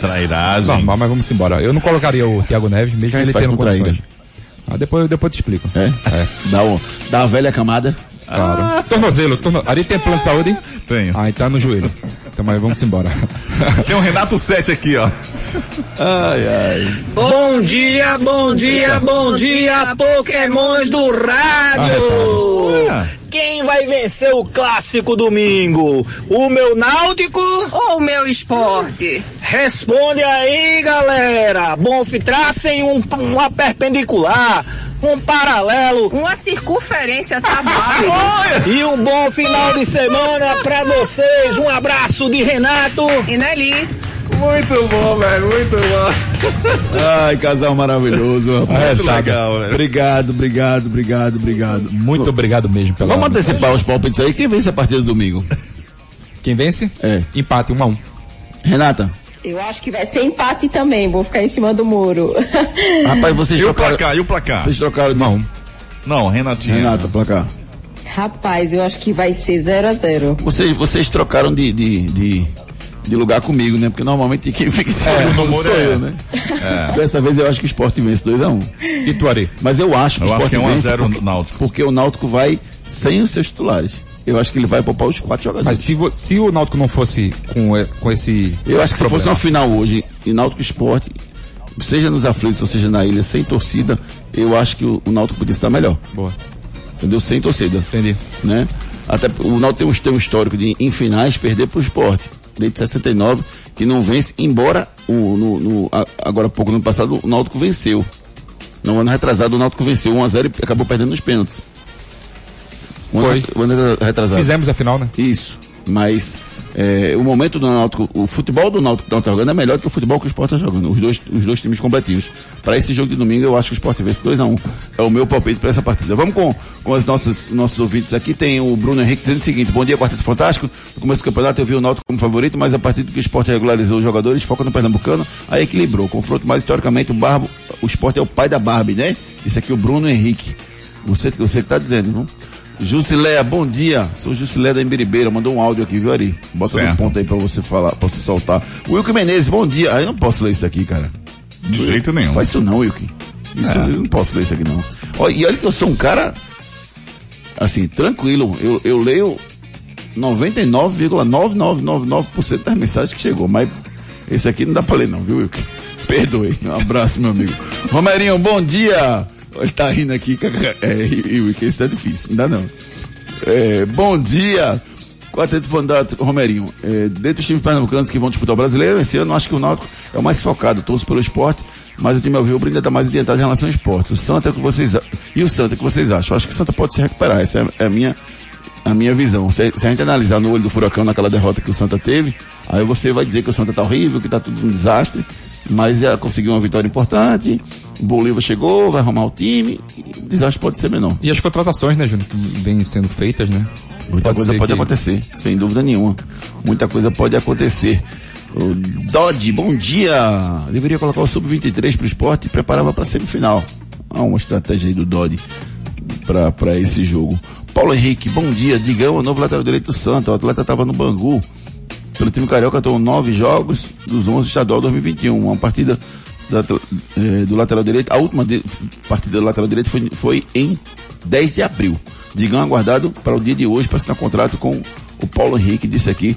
[SPEAKER 4] Trairagem.
[SPEAKER 5] Normal, mas vamos embora. Eu não colocaria o Thiago Neves, mesmo ele tendo condições. Ah, depois, depois eu te explico.
[SPEAKER 3] É? É. Dá, o, dá a velha camada.
[SPEAKER 5] Claro. Ah. Tornozelo. Torno... Ari tem plano de saúde?
[SPEAKER 4] Tenho.
[SPEAKER 5] Ah, tá no joelho. Então, mas vamos embora.
[SPEAKER 4] tem um Renato 7 aqui, ó.
[SPEAKER 3] Ai, ai.
[SPEAKER 9] Bom dia, bom dia, bom dia, Pokémons do rádio! Ah, Quem vai vencer o clássico domingo? O meu Náutico
[SPEAKER 7] ou o meu esporte?
[SPEAKER 9] Responde aí, galera! Bom, tracem um, uma perpendicular um paralelo,
[SPEAKER 7] uma circunferência tá
[SPEAKER 9] e um bom final de semana pra vocês. Um abraço de Renato
[SPEAKER 7] e Nelly.
[SPEAKER 3] Muito bom, velho, muito bom. Ai, casal maravilhoso. É, muito legal, velho. Obrigado, obrigado, obrigado, obrigado.
[SPEAKER 5] Muito obrigado mesmo
[SPEAKER 3] pela Vamos antecipar os palpites aí. Quem vence a partir do domingo?
[SPEAKER 5] Quem vence?
[SPEAKER 3] É.
[SPEAKER 5] Empate, um a um.
[SPEAKER 3] Renata?
[SPEAKER 6] Eu acho que vai ser empate também, vou ficar em cima do muro.
[SPEAKER 3] Rapaz, vocês
[SPEAKER 4] e
[SPEAKER 3] trocaram...
[SPEAKER 4] o placar? E o placar?
[SPEAKER 3] Vocês trocaram
[SPEAKER 4] não? Não, Renatinha.
[SPEAKER 3] Renata, placar.
[SPEAKER 6] Rapaz, eu acho que vai ser 0 a 0
[SPEAKER 3] Vocês, vocês trocaram de, de, de, de, lugar comigo, né? Porque normalmente quem fica em cima é, do muro sou é. eu, né? É. Dessa vez eu acho que o Sport vence 2x1. Um.
[SPEAKER 5] E tu, Ari?
[SPEAKER 3] Mas eu acho
[SPEAKER 4] que eu o Sport acho que é 1x0
[SPEAKER 3] no Náutico. Porque o Náutico vai sem os seus titulares. Eu acho que ele vai poupar os quatro jogadores.
[SPEAKER 5] Mas se, se o Náutico não fosse com, com esse.
[SPEAKER 3] Eu acho que se fosse uma final hoje, e Náutico Esporte, seja nos aflitos ou seja na ilha, sem torcida, eu acho que o, o Náutico podia estar melhor.
[SPEAKER 5] Boa.
[SPEAKER 3] Entendeu? Sem torcida.
[SPEAKER 5] Entendi.
[SPEAKER 3] Né? Até o Náutico tem um, tem um histórico de, em finais, perder pro esporte. Desde 69, que não vence, embora o, no, no- a- agora há pouco, no ano passado, o Náutico venceu. No ano retrasado, o Náutico venceu 1x0 e acabou perdendo nos pênaltis.
[SPEAKER 5] Foi.
[SPEAKER 3] ano retrasado.
[SPEAKER 5] Fizemos a final, né?
[SPEAKER 3] Isso. Mas é, o momento do Náutico, o futebol do Náutico que o Náutico tá jogando é melhor do que o futebol que o Sport está jogando. Os dois, os dois times completivos. Para esse jogo de domingo, eu acho que o Sport vence 2x1. É o meu palpite para essa partida. Vamos com, com os nossos, nossos ouvintes aqui. Tem o Bruno Henrique dizendo o seguinte: Bom dia, Quarteto Fantástico. No começo do campeonato eu vi o Náutico como favorito, mas a partir do que o Sport regularizou os jogadores, foca no Pernambucano, aí equilibrou. Confronto mais historicamente, o Barbo, o Sport é o pai da Barbie, né? Isso aqui é o Bruno Henrique. Você, você que tá dizendo, não? Jusileia, bom dia. Sou Jusileia da Embiribeira. Mandou um áudio aqui, viu, Ari? Bota no
[SPEAKER 4] Certo.
[SPEAKER 3] ponto aí pra você falar, pra você soltar. Wilke Menezes, bom dia. Ah, eu não posso ler isso aqui, cara.
[SPEAKER 4] De jeito nenhum.
[SPEAKER 3] Faz isso não, Wilke. Isso
[SPEAKER 4] É.
[SPEAKER 3] eu não posso ler isso aqui não. Ó, e olha que eu sou um cara, assim, tranquilo. Eu, eu leio 99,9999% das mensagens que chegou, mas esse aqui não dá pra ler não, viu, Wilke? Perdoe. Um abraço, meu amigo. Romerinho, bom dia. Ele tá rindo aqui. É, Wilke, isso é difícil, não dá não. É, bom dia. Quarteto Fantástico, Romerinho. É, dentre os times pernambucanos que vão disputar o brasileiro, esse ano acho que o Náutico é o mais focado, torço pelo esporte, mas o time Alvirrubro ainda está mais adiantado em relação ao esporte. O Santa, é o que vocês, e o Santa, o que vocês acham? Eu acho que o Santa pode se recuperar, essa é, é a minha, a minha visão. Se, se a gente analisar no olho do furacão naquela derrota que o Santa teve, aí você vai dizer que o Santa tá horrível, que tá tudo um desastre, mas ela conseguiu uma vitória importante, o Bolívar chegou, vai arrumar o time, e o desastre pode ser menor.
[SPEAKER 5] E as contratações, né, Júnior, que vêm sendo feitas, né?
[SPEAKER 3] Muita coisa
[SPEAKER 5] ser
[SPEAKER 3] pode
[SPEAKER 5] que-
[SPEAKER 3] acontecer, sem dúvida nenhuma. Muita coisa pode acontecer. O Dodge, bom dia! Deveria colocar o Sub-23 pro esporte e preparava para semifinal. Há uma estratégia aí do Dodge para esse jogo. Paulo Henrique, bom dia. Digão, o novo lateral direito do Santa. O atleta estava no Bangu. Pelo time carioca, atuou nove jogos dos 11 estadual 2021. Uma partida da- eh, do lateral direito. A última de- partida do lateral direito foi, foi em 10 de abril. Digam aguardado para o dia de hoje para assinar contrato com o Paulo Henrique, disse aqui.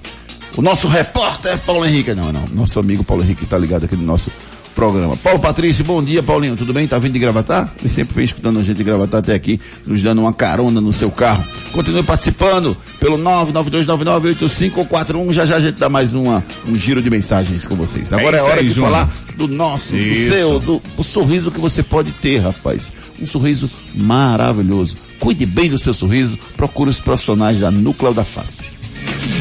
[SPEAKER 3] O nosso repórter Paulo Henrique. Não, não. Nosso amigo Paulo Henrique está ligado aqui no nosso programa. Paulo Patrício, bom dia, Paulinho. Tudo bem? Tá vindo de gravatar? Ele sempre vem escutando a gente de gravatar até aqui, nos dando uma carona no seu carro. Continue participando pelo 992998541. Já já a gente dá mais uma, um giro de mensagens com vocês. Agora é,
[SPEAKER 4] isso
[SPEAKER 3] hora
[SPEAKER 4] aí,
[SPEAKER 3] de
[SPEAKER 4] Júnior.
[SPEAKER 3] falar do nosso, do
[SPEAKER 4] Isso.
[SPEAKER 3] seu, do, do sorriso que você pode ter, rapaz. Um sorriso maravilhoso. Cuide bem do seu sorriso. Procure os profissionais da Núcleo da Face.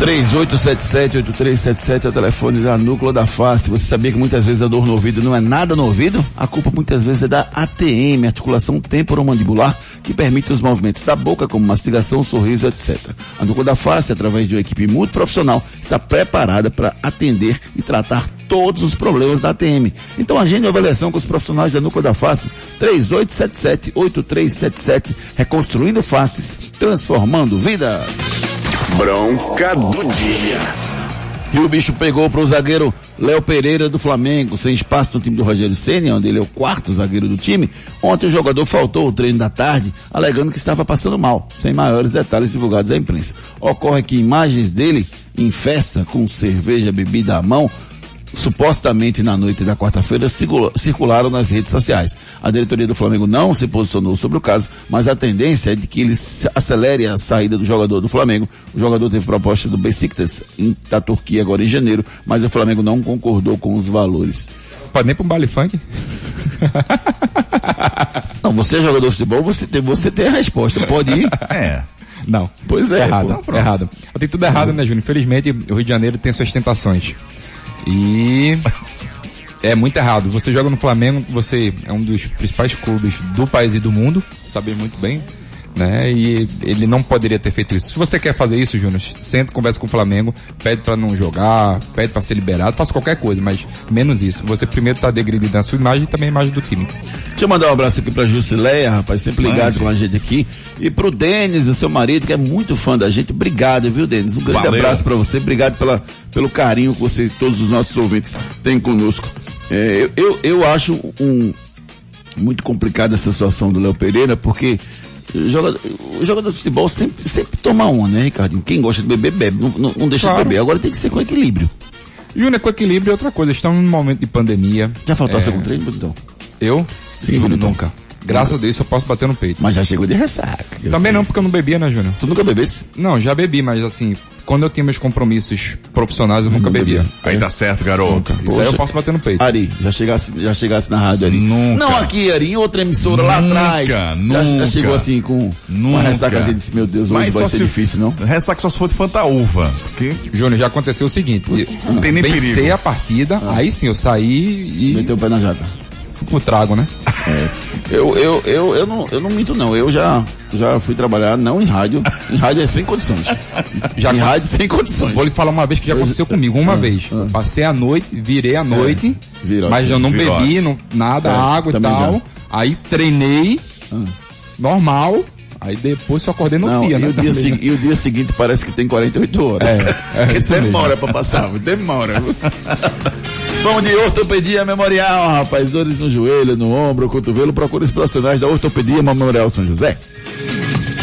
[SPEAKER 3] 3877-8377 é o telefone da Núcleo da Face. Você sabia que muitas vezes a dor no ouvido não é nada no ouvido? A culpa muitas vezes é da ATM, articulação temporomandibular, que permite os movimentos da boca, como mastigação, sorriso, etc. A Núcleo da Face, através de uma equipe multiprofissional, está preparada para atender e tratar todos os problemas da ATM. Então agende uma avaliação com os profissionais da Núcleo da Face, 3877-8377, reconstruindo faces, transformando vidas.
[SPEAKER 1] Bronca do dia.
[SPEAKER 3] E o bicho pegou para o zagueiro Léo Pereira do Flamengo, sem espaço no time do Rogério Ceni, onde ele é o quarto zagueiro do time. Ontem o jogador faltou o treino da tarde, alegando que estava passando mal, sem maiores detalhes divulgados à imprensa. Ocorre que imagens dele em festa, com cerveja bebida à mão, supostamente na noite da quarta-feira, circula- circularam nas redes sociais. A diretoria do Flamengo não se posicionou sobre o caso, mas a tendência é de que ele acelere a saída do jogador do Flamengo. O jogador teve proposta do Besiktas, da Turquia agora em janeiro, mas o Flamengo não concordou com os valores.
[SPEAKER 5] Pode nem pra um baile funk?
[SPEAKER 3] Não, você é jogador de futebol, você tem, você tem a resposta. Pode ir?
[SPEAKER 4] É.
[SPEAKER 5] Não.
[SPEAKER 3] Pois é.
[SPEAKER 5] errado,
[SPEAKER 3] pô.
[SPEAKER 5] errado. Tem tudo errado, né, Júnior? Infelizmente, o Rio de Janeiro tem suas tentações. E é muito errado. Você joga no Flamengo, você é um dos principais clubes do país e do mundo, sabe muito bem, né? E ele não poderia ter feito isso. Se você quer fazer isso, Júnior, senta, conversa com o Flamengo, pede para não jogar, pede para ser liberado, faça qualquer coisa, mas menos isso. Você primeiro tá degredindo a sua imagem e também a imagem do time.
[SPEAKER 3] Deixa eu mandar um abraço aqui pra Jusileia, rapaz, sempre ligado com a gente aqui. E pro Denis, o seu marido, que é muito fã da gente. Obrigado, viu, Denis? Um grande
[SPEAKER 4] Valeu.
[SPEAKER 3] abraço pra você. Obrigado pela, pelo carinho que você e todos os nossos ouvintes têm conosco. É, eu, eu, eu acho um, muito complicada essa situação do Léo Pereira, porque jogador, o jogador de futebol sempre, sempre toma uma, né, Ricardinho? Quem gosta de beber, bebe. Não, não, não deixa
[SPEAKER 5] Claro.
[SPEAKER 3] de beber. Agora tem que ser com equilíbrio.
[SPEAKER 5] Júnior, com equilíbrio é outra coisa. Estamos num momento de pandemia.
[SPEAKER 3] Já faltou
[SPEAKER 5] É,
[SPEAKER 3] segundo treino, então?
[SPEAKER 5] Eu?
[SPEAKER 3] Sim, Bonitão.
[SPEAKER 5] nunca. Graças a Deus eu posso bater no peito.
[SPEAKER 3] Mas já chegou de ressaca.
[SPEAKER 5] Também
[SPEAKER 3] sei.
[SPEAKER 5] não, porque eu não bebia, né, Júnior?
[SPEAKER 3] Tu nunca bebesse?
[SPEAKER 5] Não, já bebi, mas assim, quando eu tinha meus compromissos profissionais, eu nunca
[SPEAKER 3] Não
[SPEAKER 5] bebia.
[SPEAKER 3] bebia.
[SPEAKER 4] Aí tá certo, garoto.
[SPEAKER 5] Isso aí
[SPEAKER 3] Poxa.
[SPEAKER 5] eu posso bater no peito.
[SPEAKER 3] Ari, já chegasse, já chegasse na rádio Ari.
[SPEAKER 4] Nunca.
[SPEAKER 3] Não aqui, Ari, em outra emissora lá
[SPEAKER 4] Nunca,
[SPEAKER 3] atrás. Já,
[SPEAKER 4] nunca.
[SPEAKER 3] já chegou assim com uma
[SPEAKER 4] Nunca.
[SPEAKER 3] ressacazinha e disse, meu Deus, hoje
[SPEAKER 4] Mas
[SPEAKER 3] vai
[SPEAKER 4] só
[SPEAKER 3] ser
[SPEAKER 4] se-
[SPEAKER 3] difícil, não?
[SPEAKER 4] Ressaca só se for de fantaúva. Porque
[SPEAKER 5] Júnior, já aconteceu o seguinte.
[SPEAKER 4] Não tem nem
[SPEAKER 5] Vencei
[SPEAKER 4] perigo.
[SPEAKER 5] a partida, aí sim, eu saí e
[SPEAKER 3] Meteu o pé na jaca.
[SPEAKER 5] Pro trago, né?
[SPEAKER 3] Eu, eu, eu, eu, não, eu não minto não, eu já, já fui trabalhar, não em rádio, em rádio é sem condições.
[SPEAKER 5] Já
[SPEAKER 3] em rádio sem condições.
[SPEAKER 5] Vou lhe falar uma vez que já aconteceu comigo, uma vez. Passei a noite, virei a noite,
[SPEAKER 3] virote.
[SPEAKER 5] mas eu não bebi, não, nada, água e tal.
[SPEAKER 3] já.
[SPEAKER 5] Aí treinei,
[SPEAKER 3] Ah.
[SPEAKER 5] normal, aí depois só acordei no
[SPEAKER 3] Não,
[SPEAKER 5] dia,
[SPEAKER 3] e,
[SPEAKER 5] né?
[SPEAKER 3] o dia e o dia seguinte parece que tem 48 horas.
[SPEAKER 5] É, é
[SPEAKER 3] demora pra passar, demora. Vamos de ortopedia memorial, rapaz. Dores no joelho, no ombro, cotovelo. Procure os profissionais da ortopedia memorial São José.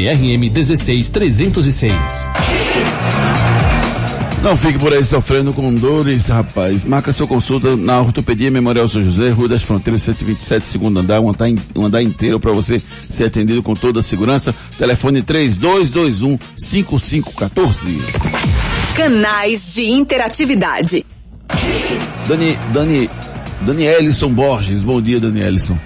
[SPEAKER 10] CRM 16306.
[SPEAKER 3] Não fique por aí sofrendo com dores, rapaz. Marca sua consulta na Ortopedia Memorial São José, Rua das Fronteiras, 127, segundo andar, um andar, um andar inteiro para você ser atendido com toda a segurança. Telefone 3221-5514.
[SPEAKER 7] Canais de interatividade.
[SPEAKER 3] Dani, Dani, Danielson Borges, bom dia Danielson.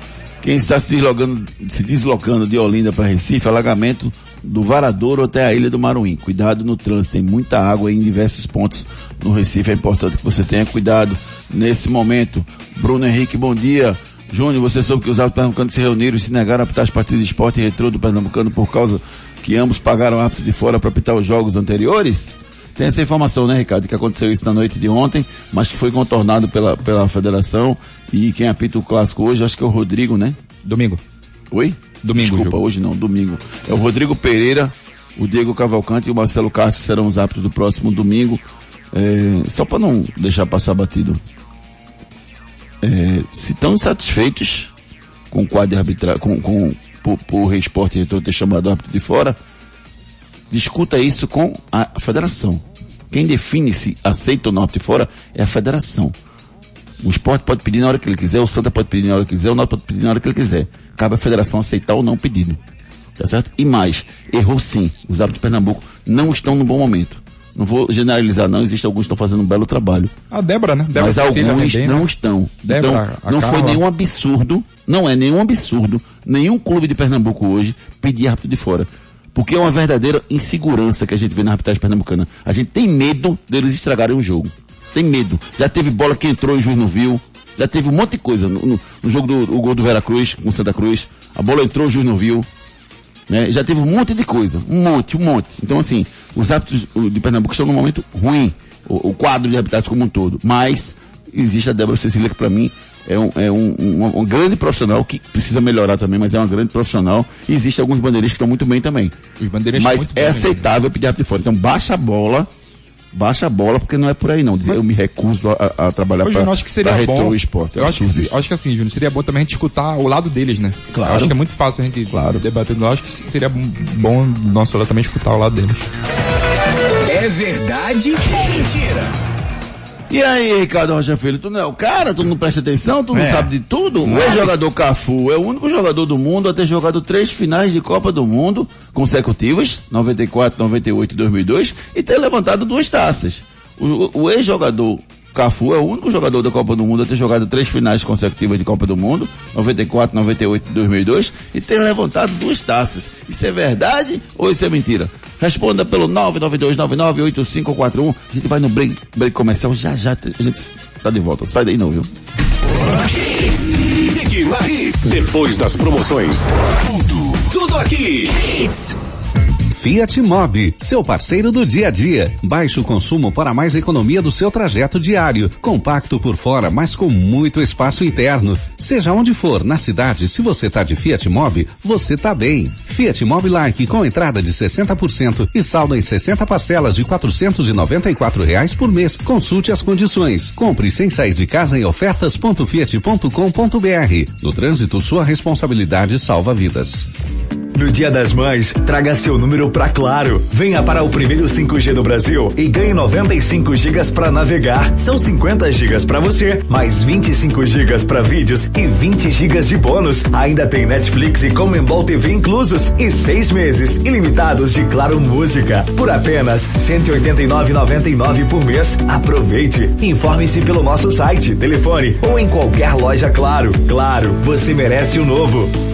[SPEAKER 3] Quem está se deslocando, se deslocando de Olinda para Recife, alagamento do Varadouro até a Ilha do Maruim. Cuidado no trânsito, tem muita água em diversos pontos no Recife, é importante que você tenha cuidado nesse momento. Bruno Henrique, bom dia. Júnior, você soube que os árbitros pernambucanos se reuniram e se negaram a apitar as partidas de esporte e retrô do Pernambucano por causa que ambos pagaram árbitro de fora para apitar os jogos anteriores? Tem essa informação, né, Ricardo, que aconteceu isso na noite de ontem, mas que foi contornado pela, pela federação e quem apita o clássico hoje, acho que é o Rodrigo, né?
[SPEAKER 5] Domingo.
[SPEAKER 3] Oi?
[SPEAKER 5] Domingo,
[SPEAKER 3] Desculpa,
[SPEAKER 5] jogo.
[SPEAKER 3] hoje não, domingo. É o Rodrigo Pereira, o Diego Cavalcante e o Marcelo Castro serão os árbitros do próximo domingo. É, só para não deixar passar batido. É, se estão insatisfeitos com o quadro de arbitragem, com, com, por, por Retrô ter chamado o árbitro de fora, discuta isso com a federação. Quem define se aceita ou não de fora é a federação. O esporte pode pedir na hora que ele quiser, o Santa pode pedir na hora que quiser, o Náutico pode pedir na hora que ele quiser. Cabe à federação aceitar ou não o pedido. Tá certo? E mais, errou sim. Os árbitros de Pernambuco não estão no bom momento. Não vou generalizar não, existem alguns que estão fazendo um belo trabalho.
[SPEAKER 5] A Débora, né? Débora
[SPEAKER 3] mas
[SPEAKER 5] Cecília
[SPEAKER 3] alguns
[SPEAKER 5] também,
[SPEAKER 3] não
[SPEAKER 5] né?
[SPEAKER 3] estão.
[SPEAKER 5] Débora,
[SPEAKER 3] então, não foi
[SPEAKER 5] Carla.
[SPEAKER 3] nenhum absurdo, não é nenhum absurdo, nenhum clube de Pernambuco hoje pedir árbitro de fora. Porque é uma verdadeira insegurança que a gente vê na arbitragem pernambucana. A gente tem medo deles estragarem o jogo. Tem medo. Já teve bola que entrou e o juiz não viu. Já teve um monte de coisa. No, no- no jogo do o gol do Veracruz com Santa Cruz, a bola entrou, o juiz não viu. né? Já teve um monte de coisa. Um monte, um monte. Então, assim, os árbitros o, de Pernambuco estão num momento ruim. O, o quadro de arbitragem como um todo. Mas existe a Débora Cecília que para mim é, um, é um, um, um grande profissional que precisa melhorar também, mas é uma grande profissional. E existem alguns bandeiristas que estão muito bem também. Mas
[SPEAKER 5] muito
[SPEAKER 3] é
[SPEAKER 5] bem,
[SPEAKER 3] aceitável pedir árbitro de fora. Então baixa a bola, baixa a bola, porque não é por aí não. Dizer, eu me recuso a, a trabalhar para
[SPEAKER 5] acho que seria bom.
[SPEAKER 3] o esporte.
[SPEAKER 5] Eu acho que, se- acho que assim, Júnior, seria bom também a gente escutar o lado deles, né?
[SPEAKER 3] Claro.
[SPEAKER 5] Eu acho que é muito fácil a gente
[SPEAKER 3] Claro.
[SPEAKER 5] debater. Eu acho que seria bom do nosso lado também escutar o lado deles.
[SPEAKER 2] É verdade ou?
[SPEAKER 3] E aí, Ricardo Rocha Filho, tu não é o cara, tu não presta atenção, tu não
[SPEAKER 4] É.
[SPEAKER 3] sabe de tudo? O ex-jogador Cafu é o único jogador do mundo a ter jogado três finais de Copa do Mundo consecutivas, 94, 98 e 2002, e ter levantado duas taças. O, o ex-jogador Cafu é o único jogador da Copa do Mundo a ter jogado três finais consecutivas de Copa do Mundo, 94, 98 e 2002, e ter levantado duas taças. Isso é verdade ou isso é mentira? Responda pelo 992998541. A gente vai no break, break comercial, já já a gente tá de volta. Sai daí não, viu?
[SPEAKER 1] Depois das promoções. Tudo, tudo aqui.
[SPEAKER 11] Fiat Mobi, seu parceiro do dia a dia. Baixo consumo para mais economia do seu trajeto diário. Compacto por fora, mas com muito espaço interno. Seja onde for, na cidade, se você tá de Fiat Mobi, você tá bem. Fiat Mobi Like com entrada de 60% e saldo em 60 parcelas de 494 reais por mês. Consulte as condições. Compre sem sair de casa em ofertas.fiat.com.br. No trânsito, sua responsabilidade salva vidas.
[SPEAKER 12] No Dia das Mães, traga seu número pra Claro. Venha para o primeiro 5G do Brasil e ganhe 95 gigas para navegar. São 50 gigas para você, mais 25 gigas para vídeos e 20 gigas de bônus. Ainda tem Netflix e Comembol TV inclusos e seis meses ilimitados de Claro Música por apenas 189,99 por mês. Aproveite. Informe-se pelo nosso site, telefone ou em qualquer loja Claro. Claro, você merece o novo.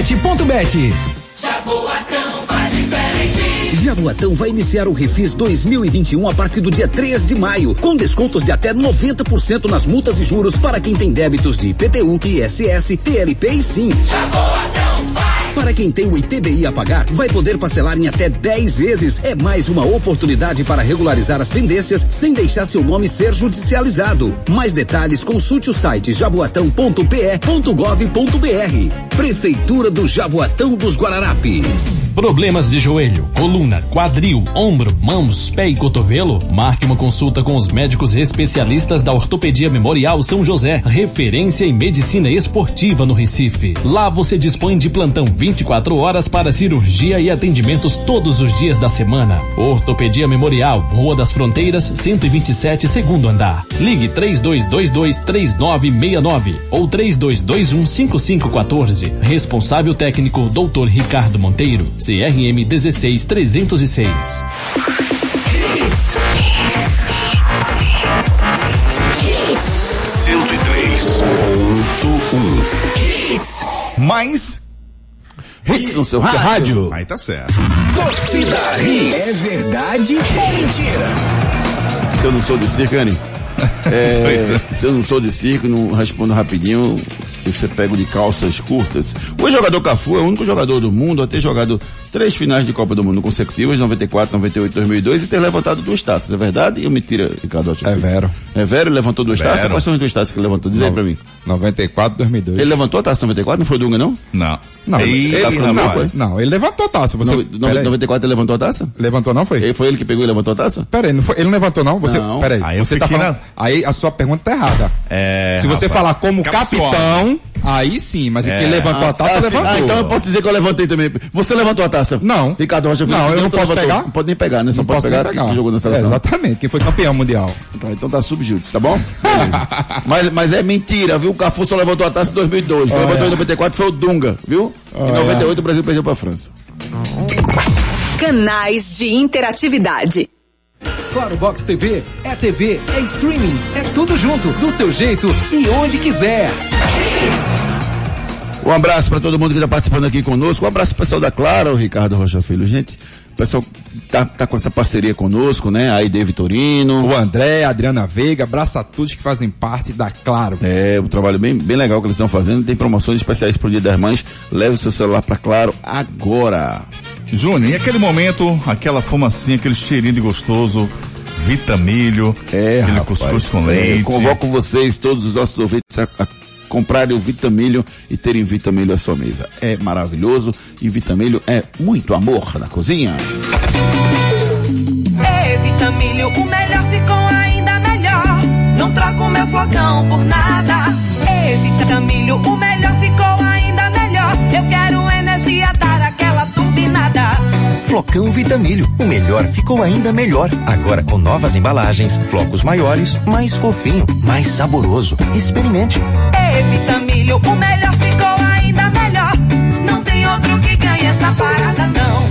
[SPEAKER 13] Jaboatão faz diferente. Jaboatão vai iniciar o Refis 2021 a partir do dia 3 de maio, com descontos de até 90% nas multas e juros para quem tem débitos de IPTU, ISS, TLP e SIM. Jaboatão faz. Para quem tem o ITBI a pagar, vai poder parcelar em até 10 vezes. É mais uma oportunidade para regularizar as pendências sem deixar seu nome ser judicializado. Mais detalhes, consulte o site jaboatão.pe.gov.br. Prefeitura do Jaboatão dos Guararapes.
[SPEAKER 10] Problemas de joelho, coluna, quadril, ombro, mãos, pé e cotovelo? Marque uma consulta com os médicos especialistas da Ortopedia Memorial São José, referência em medicina esportiva no Recife. Lá você dispõe de plantão 24 horas para cirurgia e atendimentos todos os dias da semana. Ortopedia Memorial, Rua das Fronteiras, 127, segundo andar. Ligue 3222 3969 ou 3221 5514. Responsável técnico Dr. Ricardo Monteiro, CRM 16306.
[SPEAKER 4] Mais
[SPEAKER 3] hits no seu rádio.
[SPEAKER 4] Aí tá certo.
[SPEAKER 1] Torcida Hits.
[SPEAKER 13] É verdade ou mentira?
[SPEAKER 3] Se eu não sou de circo, Anny, é,
[SPEAKER 4] é.
[SPEAKER 3] se eu não sou de circo, não respondo rapidinho, você pega de calças curtas. O jogador Cafu é o único jogador do mundo a ter jogado três finais de Copa do Mundo consecutivas, 94, 98, 2002, e ter levantado duas taças. É verdade ou mentira, Ricardo?
[SPEAKER 5] É vero.
[SPEAKER 3] É vero? Ele levantou duas
[SPEAKER 5] Vero.
[SPEAKER 3] taças? Quais são as duas taças que ele levantou? Diz aí pra mim.
[SPEAKER 5] 94, 2002.
[SPEAKER 3] Ele levantou a taça 94, não foi o Dunga, não?
[SPEAKER 4] Não.
[SPEAKER 5] Não, ele,
[SPEAKER 3] tá ficando
[SPEAKER 5] não,
[SPEAKER 3] é?
[SPEAKER 5] não, ele levantou a taça. Você,
[SPEAKER 3] No- no-
[SPEAKER 5] peraí.
[SPEAKER 3] 94 ele levantou a taça?
[SPEAKER 5] Levantou não, foi?
[SPEAKER 3] Ele foi ele que pegou e levantou a taça?
[SPEAKER 5] Peraí, não foi, ele não levantou não? Você,
[SPEAKER 3] Não.
[SPEAKER 5] peraí,
[SPEAKER 4] Aí
[SPEAKER 5] você tá falando,
[SPEAKER 4] na-
[SPEAKER 5] aí a sua pergunta tá errada.
[SPEAKER 4] É,
[SPEAKER 5] Se você
[SPEAKER 4] rapaz.
[SPEAKER 5] falar como
[SPEAKER 4] Capciosa.
[SPEAKER 5] Aí sim, mas
[SPEAKER 4] É.
[SPEAKER 5] quem levantou a taça,
[SPEAKER 3] Ah,
[SPEAKER 5] levantou.
[SPEAKER 3] Ah, então eu posso dizer que eu levantei também. Você levantou a taça?
[SPEAKER 5] Não.
[SPEAKER 3] Ricardo Rocha
[SPEAKER 5] Não, eu não posso
[SPEAKER 3] levantou.
[SPEAKER 5] pegar?
[SPEAKER 3] Não pode nem pegar, né? Só
[SPEAKER 5] Não
[SPEAKER 3] pode
[SPEAKER 5] posso
[SPEAKER 3] pegar,
[SPEAKER 5] pegar.
[SPEAKER 3] jogou na
[SPEAKER 5] É,
[SPEAKER 3] seleção.
[SPEAKER 5] exatamente, quem foi campeão mundial.
[SPEAKER 3] Tá, então tá subjúdice, tá bom? Beleza. mas, mas é mentira, viu? O Cafu só levantou a taça em 2002. Quem
[SPEAKER 5] Olha.
[SPEAKER 3] levantou em 94 foi o Dunga, viu? Em
[SPEAKER 7] Olha.
[SPEAKER 3] 98 o Brasil perdeu pra França.
[SPEAKER 7] Canais de interatividade.
[SPEAKER 2] Claro Box TV é TV, é streaming, é tudo junto, do seu jeito e onde quiser.
[SPEAKER 3] Um abraço para todo mundo que está participando aqui conosco. Um abraço pro pessoal da Clara, o Ricardo Rocha Filho. Gente, o pessoal tá, tá com essa parceria conosco, né? Aí, David Torino.
[SPEAKER 5] O André, a Adriana Veiga, abraço a todos que fazem parte da Claro.
[SPEAKER 3] É, um trabalho bem, bem legal que eles estão fazendo. Tem promoções especiais pro Dia das Mães. Leve o seu celular para Claro agora.
[SPEAKER 4] Júnior, e aquele momento, aquela fumacinha, aquele cheirinho de gostoso, vitamilho,
[SPEAKER 3] É,
[SPEAKER 4] aquele
[SPEAKER 3] rapaz,
[SPEAKER 4] cuscuz com
[SPEAKER 3] é,
[SPEAKER 4] leite.
[SPEAKER 3] convoco vocês, todos os nossos ouvintes, a, a comprarem o Vitamilho e terem Vitamilho à sua mesa. É maravilhoso e Vitamilho é muito amor na cozinha.
[SPEAKER 14] Ei, Vitamilho, o melhor ficou ainda melhor. Não troco meu flocão por nada. Ei, Vitamilho, o melhor ficou
[SPEAKER 15] Flocão Vitamilho, o melhor ficou ainda melhor. Agora com novas embalagens, flocos maiores, mais fofinho, mais saboroso. Experimente.
[SPEAKER 14] Ei, Vitamilho, o melhor ficou ainda melhor. Não tem outro que ganhe essa parada, não.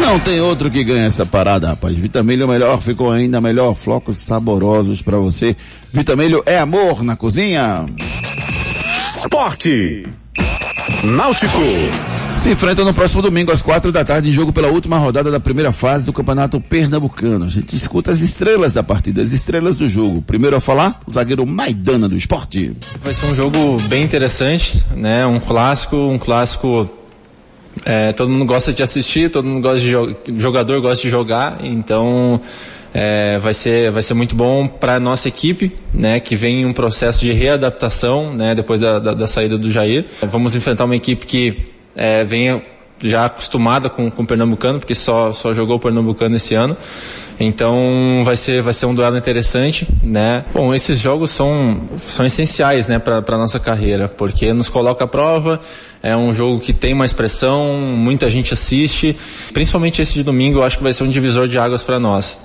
[SPEAKER 3] Não tem outro que ganhe essa parada, rapaz. Vitamilho melhor, ficou ainda melhor. Flocos saborosos pra você. Vitamilho é amor na cozinha.
[SPEAKER 1] Esporte. Náutico.
[SPEAKER 3] Se enfrentam no próximo domingo às quatro da tarde em jogo pela última rodada da primeira fase do Campeonato Pernambucano. A gente escuta as estrelas da partida, as estrelas do jogo. Primeiro a falar, o zagueiro Maidana do esporte.
[SPEAKER 16] Vai ser um jogo bem interessante, né? Um clássico, um clássico. é, todo mundo gosta de assistir, todo mundo gosta de jo- jogador gosta de jogar, então é, vai ser vai ser muito bom para nossa equipe, né? Que vem em um processo de readaptação, né? Depois da, da, da saída do Jair, vamos enfrentar uma equipe que é, vem já acostumada com, com o Pernambucano, porque só, só jogou o Pernambucano esse ano. Então vai ser, vai ser um duelo interessante, né? Bom, esses jogos são, são essenciais, né, para a nossa carreira, porque nos coloca à prova, é um jogo que tem mais pressão, muita gente assiste, principalmente esse de domingo, eu acho que vai ser um divisor de águas para nós,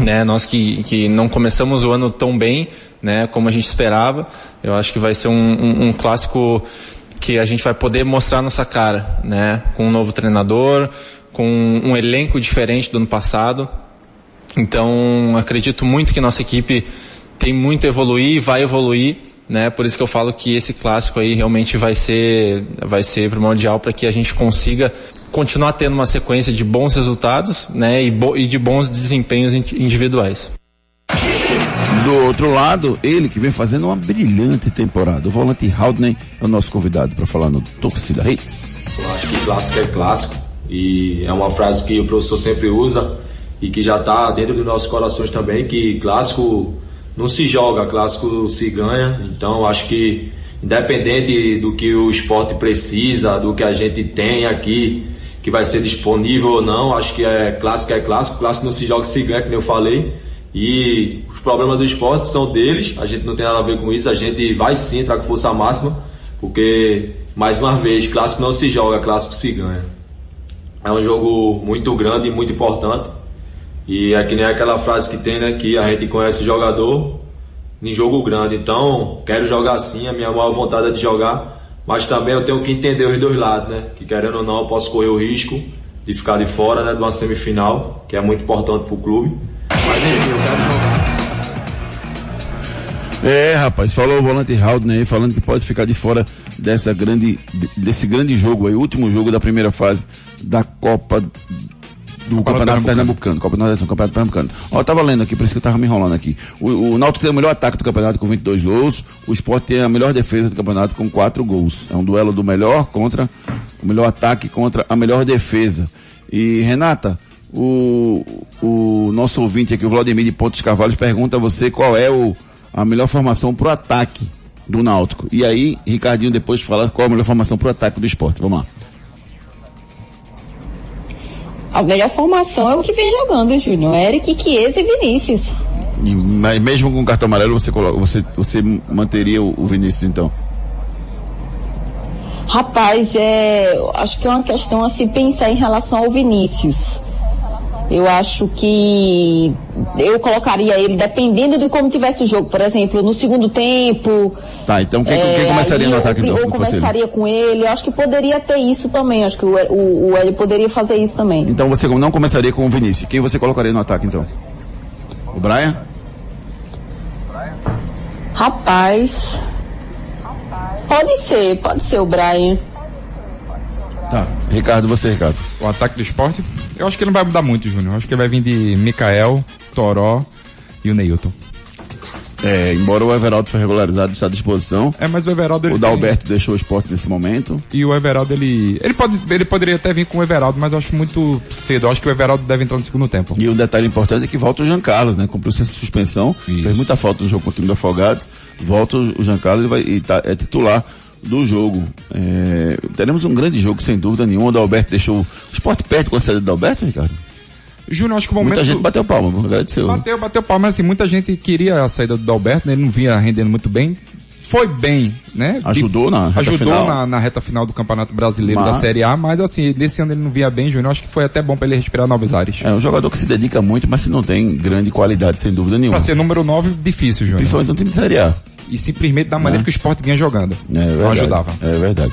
[SPEAKER 16] né? Nós que, que não começamos o ano tão bem, né, como a gente esperava, eu acho que vai ser um, um, um clássico que a gente vai poder mostrar nossa cara, né? Com um novo treinador, com um elenco diferente do ano passado. Então, acredito muito que nossa equipe tem muito a evoluir e vai evoluir, né? Por isso que eu falo que esse clássico aí realmente vai ser vai ser primordial para que a gente consiga continuar tendo uma sequência de bons resultados, né? E, bo- e de bons desempenhos in- individuais.
[SPEAKER 3] Do outro lado, ele que vem fazendo uma brilhante temporada. O volante Haldner é o nosso convidado para falar no Torcida Hits.
[SPEAKER 17] Eu acho que clássico é clássico e é uma frase que o professor sempre usa e que já está dentro dos nossos corações também, que clássico não se joga, clássico se ganha. Então acho que independente do que o esporte precisa, do que a gente tem aqui, que vai ser disponível ou não, acho que é clássico é clássico, clássico não se joga se ganha, como eu falei. E os problemas do esporte são deles, a gente não tem nada a ver com isso, a gente vai sim entrar com força máxima, porque, mais uma vez, clássico não se joga, clássico se ganha. É um jogo muito grande e muito importante. E é que nem aquela frase que tem, né? Que a gente conhece o jogador em jogo grande. Então, quero jogar sim, a minha maior vontade é de jogar. Mas também eu tenho que entender os dois lados, né? Que querendo ou não, eu posso correr o risco de ficar de fora, né? De uma semifinal, que é muito importante pro clube.
[SPEAKER 3] É, rapaz, falou o volante Haldner aí, falando que pode ficar de fora dessa grande, desse grande jogo aí, último jogo da primeira fase da Copa do Campeonato Pernambucano. Copa do Campeonato Pernambucano. Ó, eu tava lendo aqui, por isso que eu tava me enrolando aqui. O, o Náutico tem o melhor ataque do campeonato com 22 gols, o Sport tem a melhor defesa do campeonato com 4 gols. É um duelo do melhor contra, o melhor ataque contra a melhor defesa. E, Renata, o, o nosso ouvinte aqui, o Vladimir de Pontos Carvalhos, pergunta a você qual é o, a melhor formação pro ataque do Náutico. E aí, Ricardinho depois fala qual é a melhor formação pro ataque do esporte. Vamos lá.
[SPEAKER 6] A melhor formação é o que vem jogando, Júnior. Eric, Chiesa e Vinícius.
[SPEAKER 3] E, mas mesmo com o cartão amarelo, você, coloca, você, você manteria o, o Vinícius então?
[SPEAKER 6] Rapaz, é, acho que é uma questão a se pensar em relação ao Vinícius. Eu acho que eu colocaria ele dependendo de como tivesse o jogo. Por exemplo, no segundo tempo.
[SPEAKER 3] Tá, então quem, quem começaria no ataque então?
[SPEAKER 6] Eu começaria com ele. Eu acho que poderia ter isso também. Acho que o, o, o Hélio poderia fazer isso também.
[SPEAKER 3] Então você não começaria com o Vinícius. Quem você colocaria no ataque então? O Brian?
[SPEAKER 6] Rapaz. Pode ser, pode ser o Brian.
[SPEAKER 3] Tá. Ricardo, você, Ricardo.
[SPEAKER 5] O ataque do esporte? Eu acho que não vai mudar muito, Júnior. Eu acho que vai vir de Mikael, Toró e o Neilton.
[SPEAKER 3] É, embora o Everaldo foi regularizado, está à disposição.
[SPEAKER 5] É, mas o Everaldo...
[SPEAKER 3] O
[SPEAKER 5] ele
[SPEAKER 3] Dalberto tem... deixou o esporte nesse momento.
[SPEAKER 5] E o Everaldo, ele... Ele, pode, ele poderia até vir com o Everaldo, mas eu acho muito cedo. Eu acho que o Everaldo deve entrar no segundo tempo.
[SPEAKER 3] E um detalhe importante é que volta o Jean Carlos, né? Cumpriu essa suspensão. Isso. Fez muita falta no jogo contra o time do Afogados. Volta o Jean Carlos e, vai, e tá, é titular do jogo. É, teremos um grande jogo, sem dúvida nenhuma. O Dalberto deixou o esporte perto com a saída do Dalberto, Ricardo?
[SPEAKER 5] Júnior, acho que o momento...
[SPEAKER 3] Muita gente bateu palma, agradeceu.
[SPEAKER 5] Bateu, bateu palma, mas assim, muita gente queria a saída do Dalberto, né? Ele não vinha rendendo muito bem. Foi bem, né?
[SPEAKER 3] Ajudou na reta
[SPEAKER 5] Ajudou
[SPEAKER 3] final.
[SPEAKER 5] Na, na reta final do Campeonato Brasileiro
[SPEAKER 3] Mas-
[SPEAKER 5] da Série A, mas assim, nesse ano ele não via bem, Júnior. Acho que foi até bom para ele respirar novos ares.
[SPEAKER 3] É um jogador que se dedica muito, mas que não tem grande qualidade, sem dúvida nenhuma.
[SPEAKER 5] Pra ser número 9, difícil, Júnior.
[SPEAKER 3] Principalmente no time de Série A.
[SPEAKER 5] E simplesmente da maneira
[SPEAKER 3] É.
[SPEAKER 5] que o esporte vinha jogando.
[SPEAKER 3] É verdade.
[SPEAKER 5] não ajudava.
[SPEAKER 3] É verdade.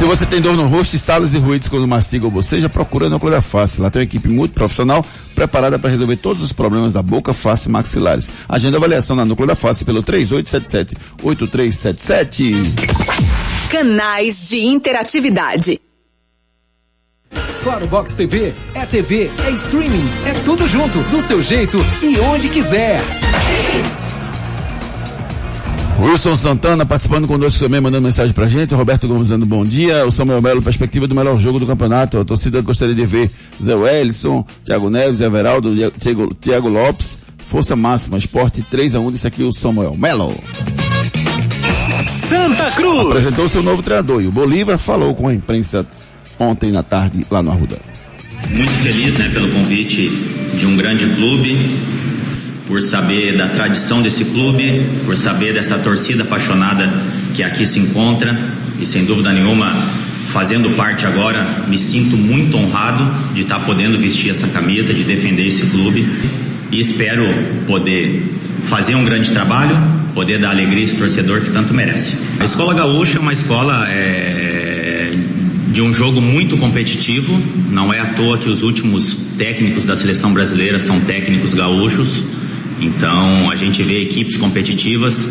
[SPEAKER 3] Se você tem dor no rosto, salas e ruídos quando mastiga ou boceja, procura a Núcleo da Face. Lá tem uma equipe muito profissional preparada para resolver todos os problemas da boca, face e maxilares. Agenda avaliação na Núcleo da Face pelo 3877-8377.
[SPEAKER 7] Canais de interatividade.
[SPEAKER 2] Claro Box TV é TV, é streaming, é tudo junto, do seu jeito e onde quiser.
[SPEAKER 3] Wilson Santana participando conosco também, mandando mensagem pra gente. Roberto Gomes dando bom dia. O Samuel Melo, perspectiva do melhor jogo do campeonato. A torcida gostaria de ver Zé Wellison, Thiago Neves, Everaldo, Thiago, Thiago Lopes. Força máxima, esporte 3x1, disse aqui o Samuel Melo.
[SPEAKER 1] Santa Cruz.
[SPEAKER 3] Apresentou seu novo treinador e o Bolívar falou com a imprensa ontem na tarde lá no Arruda.
[SPEAKER 18] Muito feliz né, pelo convite de um grande clube, por saber da tradição desse clube, por saber dessa torcida apaixonada que aqui se encontra. E sem dúvida nenhuma fazendo parte agora, me sinto muito honrado de estar podendo vestir essa camisa, de defender esse clube. E espero poder fazer um grande trabalho, poder dar alegria a esse torcedor que tanto merece. A Escola Gaúcha é uma escola é, de um jogo muito competitivo, não é à toa que os últimos técnicos da seleção brasileira são técnicos gaúchos, então a gente vê equipes competitivas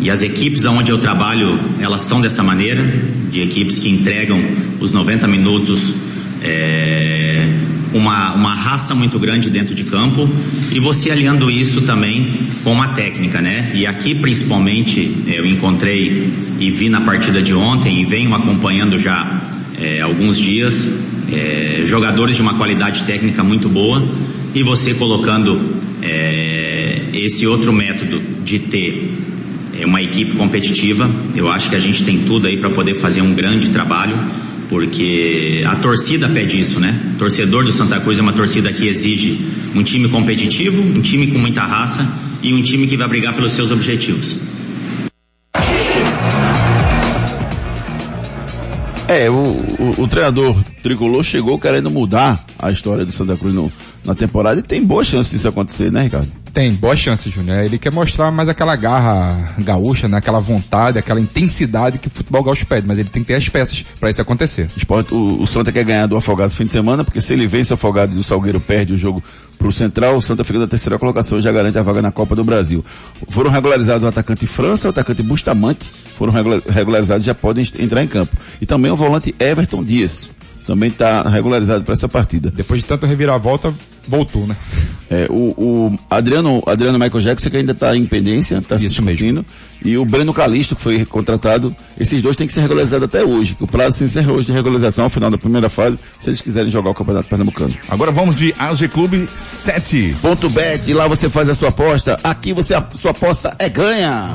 [SPEAKER 18] e as equipes onde eu trabalho, elas são dessa maneira, de equipes que entregam os 90 minutos é, uma, uma raça muito grande dentro de campo e você aliando isso também com uma técnica, né? E aqui principalmente eu encontrei e vi na partida de ontem e venho acompanhando já é, alguns dias é, jogadores de uma qualidade técnica muito boa e você colocando é, esse outro método de ter é, uma equipe competitiva, eu acho que a gente tem tudo aí para poder fazer um grande trabalho porque a torcida pede isso, né? Torcedor do Santa Cruz é uma torcida que exige um time competitivo, um time com muita raça e um time que vai brigar pelos seus objetivos.
[SPEAKER 3] É, o, o, o treinador tricolor chegou querendo mudar a história do Santa Cruz no, na temporada e tem boa chance disso acontecer, né, Ricardo?
[SPEAKER 5] Tem, boa chance, Júnior. Ele quer mostrar mais aquela garra gaúcha, né? Aquela vontade, aquela intensidade que o futebol gaúcho pede, mas ele tem que ter as peças para isso acontecer.
[SPEAKER 3] Esporte, o, o Santa quer ganhar do Afogados no fim de semana, porque se ele vence o Afogados e o Salgueiro perde o jogo pro Central, o Santa fica da terceira colocação e já garante a vaga na Copa do Brasil. Foram regularizados o atacante França, o atacante Bustamante, foram regula- regularizados e já podem entrar em campo. E também o volante Everton Dias, também está regularizado para essa partida.
[SPEAKER 5] Depois de tanta reviravolta, voltou, né?
[SPEAKER 3] É, o, o Adriano, Adriano Michael Jackson que ainda está em pendência, está se discutindo. E o Breno Calisto, que foi contratado, esses dois têm que ser regularizados até hoje, que o prazo se encerra hoje de regularização ao final da primeira fase, se eles quiserem jogar o Campeonato Pernambucano.
[SPEAKER 4] Agora vamos de AG Clube 7.
[SPEAKER 3] Ponto bet, lá você faz a sua aposta, aqui você a sua aposta é ganha.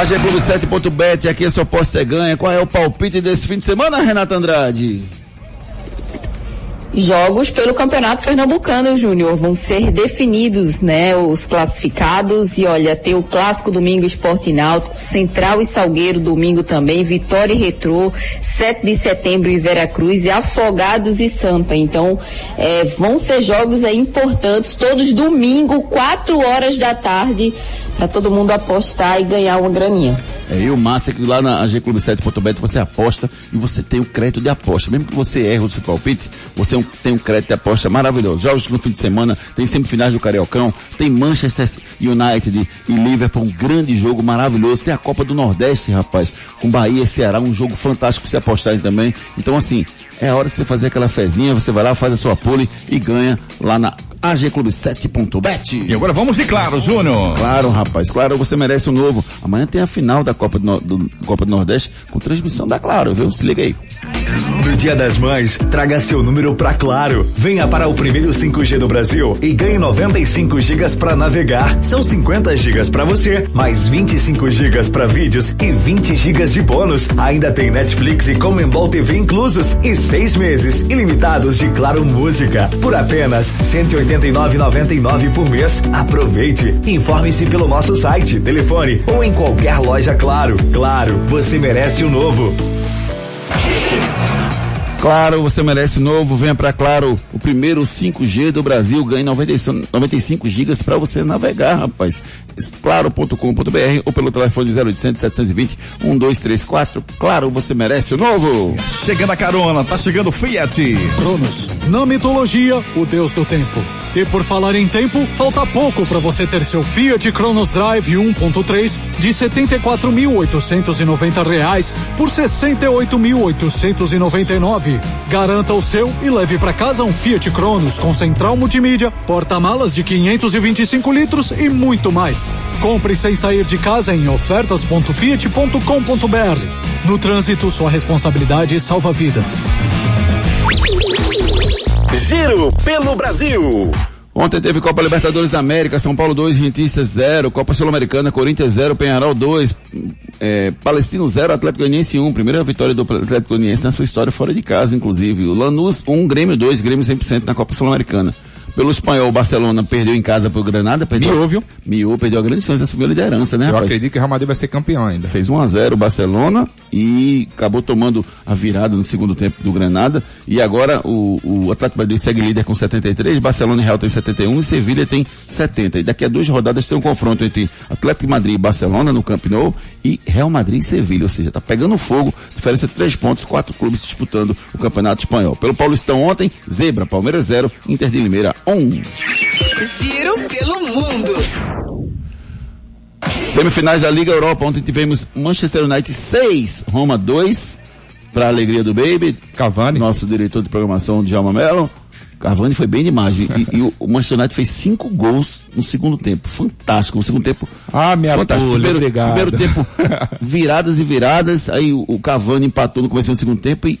[SPEAKER 3] AG Clube 7.bet, aqui a sua aposta é ganha. Qual é o palpite desse fim de semana, Renata Andrade?
[SPEAKER 6] Jogos pelo Campeonato Pernambucano, Júnior, vão ser definidos, né, os classificados e olha, tem o clássico domingo Esporte Náutico, Central e Salgueiro domingo também, Vitória e Retrô, 7 de setembro e Veracruz e Afogados e Sampa. Então, é, vão ser jogos aí importantes, todos domingo, 4 horas da tarde, para todo mundo apostar e ganhar uma graninha.
[SPEAKER 3] É, e o massa é que lá na agclube7.bet você aposta e você tem o crédito de aposta. Mesmo que você erre o seu palpite, você um- tem um crédito de aposta maravilhoso. Jogos no fim de semana, tem semifinais do Cariocão, tem Manchester United e Liverpool, um grande jogo maravilhoso. Tem a Copa do Nordeste, rapaz, com Bahia e Ceará, um jogo fantástico você apostarem também. Então assim, é a hora de você fazer aquela fezinha, você vai lá, faz a sua pole e ganha lá na agclube7.bet.
[SPEAKER 4] E agora vamos de Claro, Júnior.
[SPEAKER 3] Claro, rapaz, claro, você merece um novo. Amanhã tem a final da Copa do, do- Copa do Nordeste com transmissão da Claro, viu? Se liga aí.
[SPEAKER 12] No Dia das Mães, traga seu número pra Claro. Venha para o primeiro 5G do Brasil e ganhe 95 gigas para navegar. São 50 gigas para você, mais 25 gigas para vídeos e 20 gigas de bônus. Ainda tem Netflix e Comembol TV inclusos e seis meses ilimitados de Claro Música por apenas 189,99 por mês. Aproveite. Informe-se pelo nosso site, telefone ou em qualquer loja Claro. Claro, você merece o novo.
[SPEAKER 3] Claro, você merece um novo. Venha pra Claro, o primeiro 5G do Brasil. Ganhe 95, 95 gigas para você navegar, rapaz. Claro.com.br ou pelo telefone 0800 720 1234. Claro, você merece o novo.
[SPEAKER 4] Chegando a carona, tá chegando o Fiat.
[SPEAKER 19] Cronos, na mitologia, o deus do tempo. E por falar em tempo, falta pouco para você ter seu Fiat Cronos Drive 1.3 de 74.890 reais por R$ 68.899. Garanta o seu e leve para casa um Fiat Cronos com central multimídia, porta-malas de 525 litros e muito mais. Compre sem sair de casa em ofertas.fiat.com.br. No trânsito, sua responsabilidade salva vidas.
[SPEAKER 1] Giro pelo Brasil.
[SPEAKER 3] Ontem teve Copa Libertadores da América, São Paulo 2, Rentistas 0, Copa Sul-Americana, Corinthians 0, Penharol 2, é, Palestino 0, Atlético Goianiense 1, primeira vitória do Atlético Goianiense na sua história fora de casa, inclusive. O Lanús 1, Grêmio 2, Grêmio 100% na Copa Sul-Americana. Pelo espanhol, o Barcelona perdeu em casa pro Granada, perdeu.
[SPEAKER 5] Miou, viu?
[SPEAKER 3] Miou, perdeu a grande chance de assumir a liderança, né,
[SPEAKER 5] Eu
[SPEAKER 3] rapaz?
[SPEAKER 5] acredito que o Real Madrid vai ser campeão ainda.
[SPEAKER 3] Fez 1 a 0 o Barcelona e acabou tomando a virada no segundo tempo do Granada. E agora o, o Atlético Madrid segue líder com 73, Barcelona e Real tem 71 e Sevilha tem 70. E daqui a duas rodadas tem um confronto entre Atlético Madrid e Barcelona no Camp Nou e Real Madrid e Sevilha. Ou seja, tá pegando fogo, diferença de três pontos, quatro clubes disputando o Campeonato Espanhol. Pelo Paulistão ontem, Zebra, Palmeiras 0, Inter de Limeira 1.
[SPEAKER 7] Giro pelo mundo.
[SPEAKER 3] Semifinais da Liga Europa. Ontem tivemos Manchester United 6, Roma 2, para alegria do Baby.
[SPEAKER 5] Cavani.
[SPEAKER 3] Nosso diretor de programação, Djalma Mello. Cavani foi bem demais. E, e o- Manchester United fez cinco gols no segundo tempo. Fantástico. No segundo tempo.
[SPEAKER 5] Ah, minha
[SPEAKER 3] fantástico. Primeiro,
[SPEAKER 5] obrigado.
[SPEAKER 3] primeiro tempo, viradas e viradas. Aí o, o Cavani empatou no começo do segundo tempo e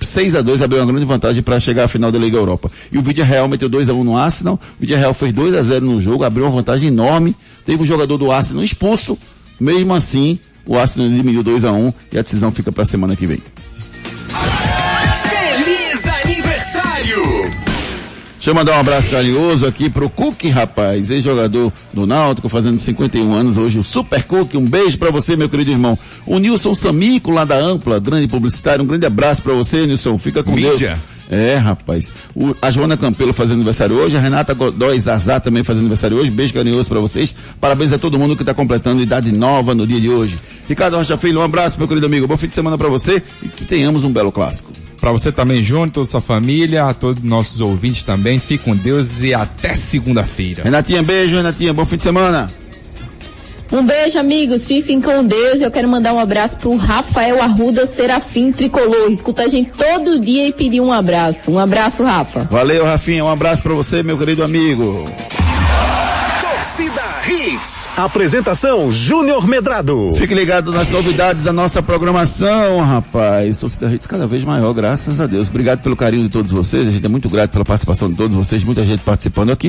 [SPEAKER 3] 6 a 2 abriu uma grande vantagem para chegar à final da Liga Europa. E o Vídeo Real meteu 2 a 1 no Arsenal, o Vídeo Real fez 2 a 0 no jogo, abriu uma vantagem enorme, teve um jogador do Arsenal expulso, mesmo assim, o Arsenal diminuiu 2 a 1 e a decisão fica para a semana que vem. Deixa eu mandar um abraço carinhoso aqui pro Cook, rapaz, ex-jogador do Náutico, fazendo 51 anos hoje, o Super Cook. Um beijo para você, meu querido irmão. O Nilson Samico, lá da Ampla, grande publicitário, um grande abraço para você, Nilson. Fica com
[SPEAKER 4] Mídia.
[SPEAKER 3] Deus. É, rapaz. O- a Joana Campelo fazendo aniversário hoje, a Renata Godoy Zazá também fazendo aniversário hoje. Beijo carinhoso para vocês. Parabéns a todo mundo que está completando idade nova no dia de hoje. Ricardo Rocha Filho, um abraço, meu querido amigo. Bom fim de semana para você e que tenhamos um belo clássico.
[SPEAKER 5] Para você também, Júnior, toda sua família, a todos os nossos ouvintes também. Fique com Deus e até segunda-feira.
[SPEAKER 3] Renatinha, beijo, Renatinha. Bom fim de semana.
[SPEAKER 6] Um beijo, amigos. Fiquem com Deus. Eu quero mandar um abraço pro Rafael Arruda Serafim Tricolor. Escuta a gente todo dia e pedir um abraço. Um abraço, Rafa.
[SPEAKER 3] Valeu, Rafinha. Um abraço para você, meu querido amigo.
[SPEAKER 1] Torcida Hits. Apresentação Júnior Medrado.
[SPEAKER 3] Fique ligado nas novidades da nossa programação, rapaz. Torcida Hits cada vez maior, graças a Deus. Obrigado pelo carinho de todos vocês. A gente é muito grato pela participação de todos vocês. Muita gente participando aqui.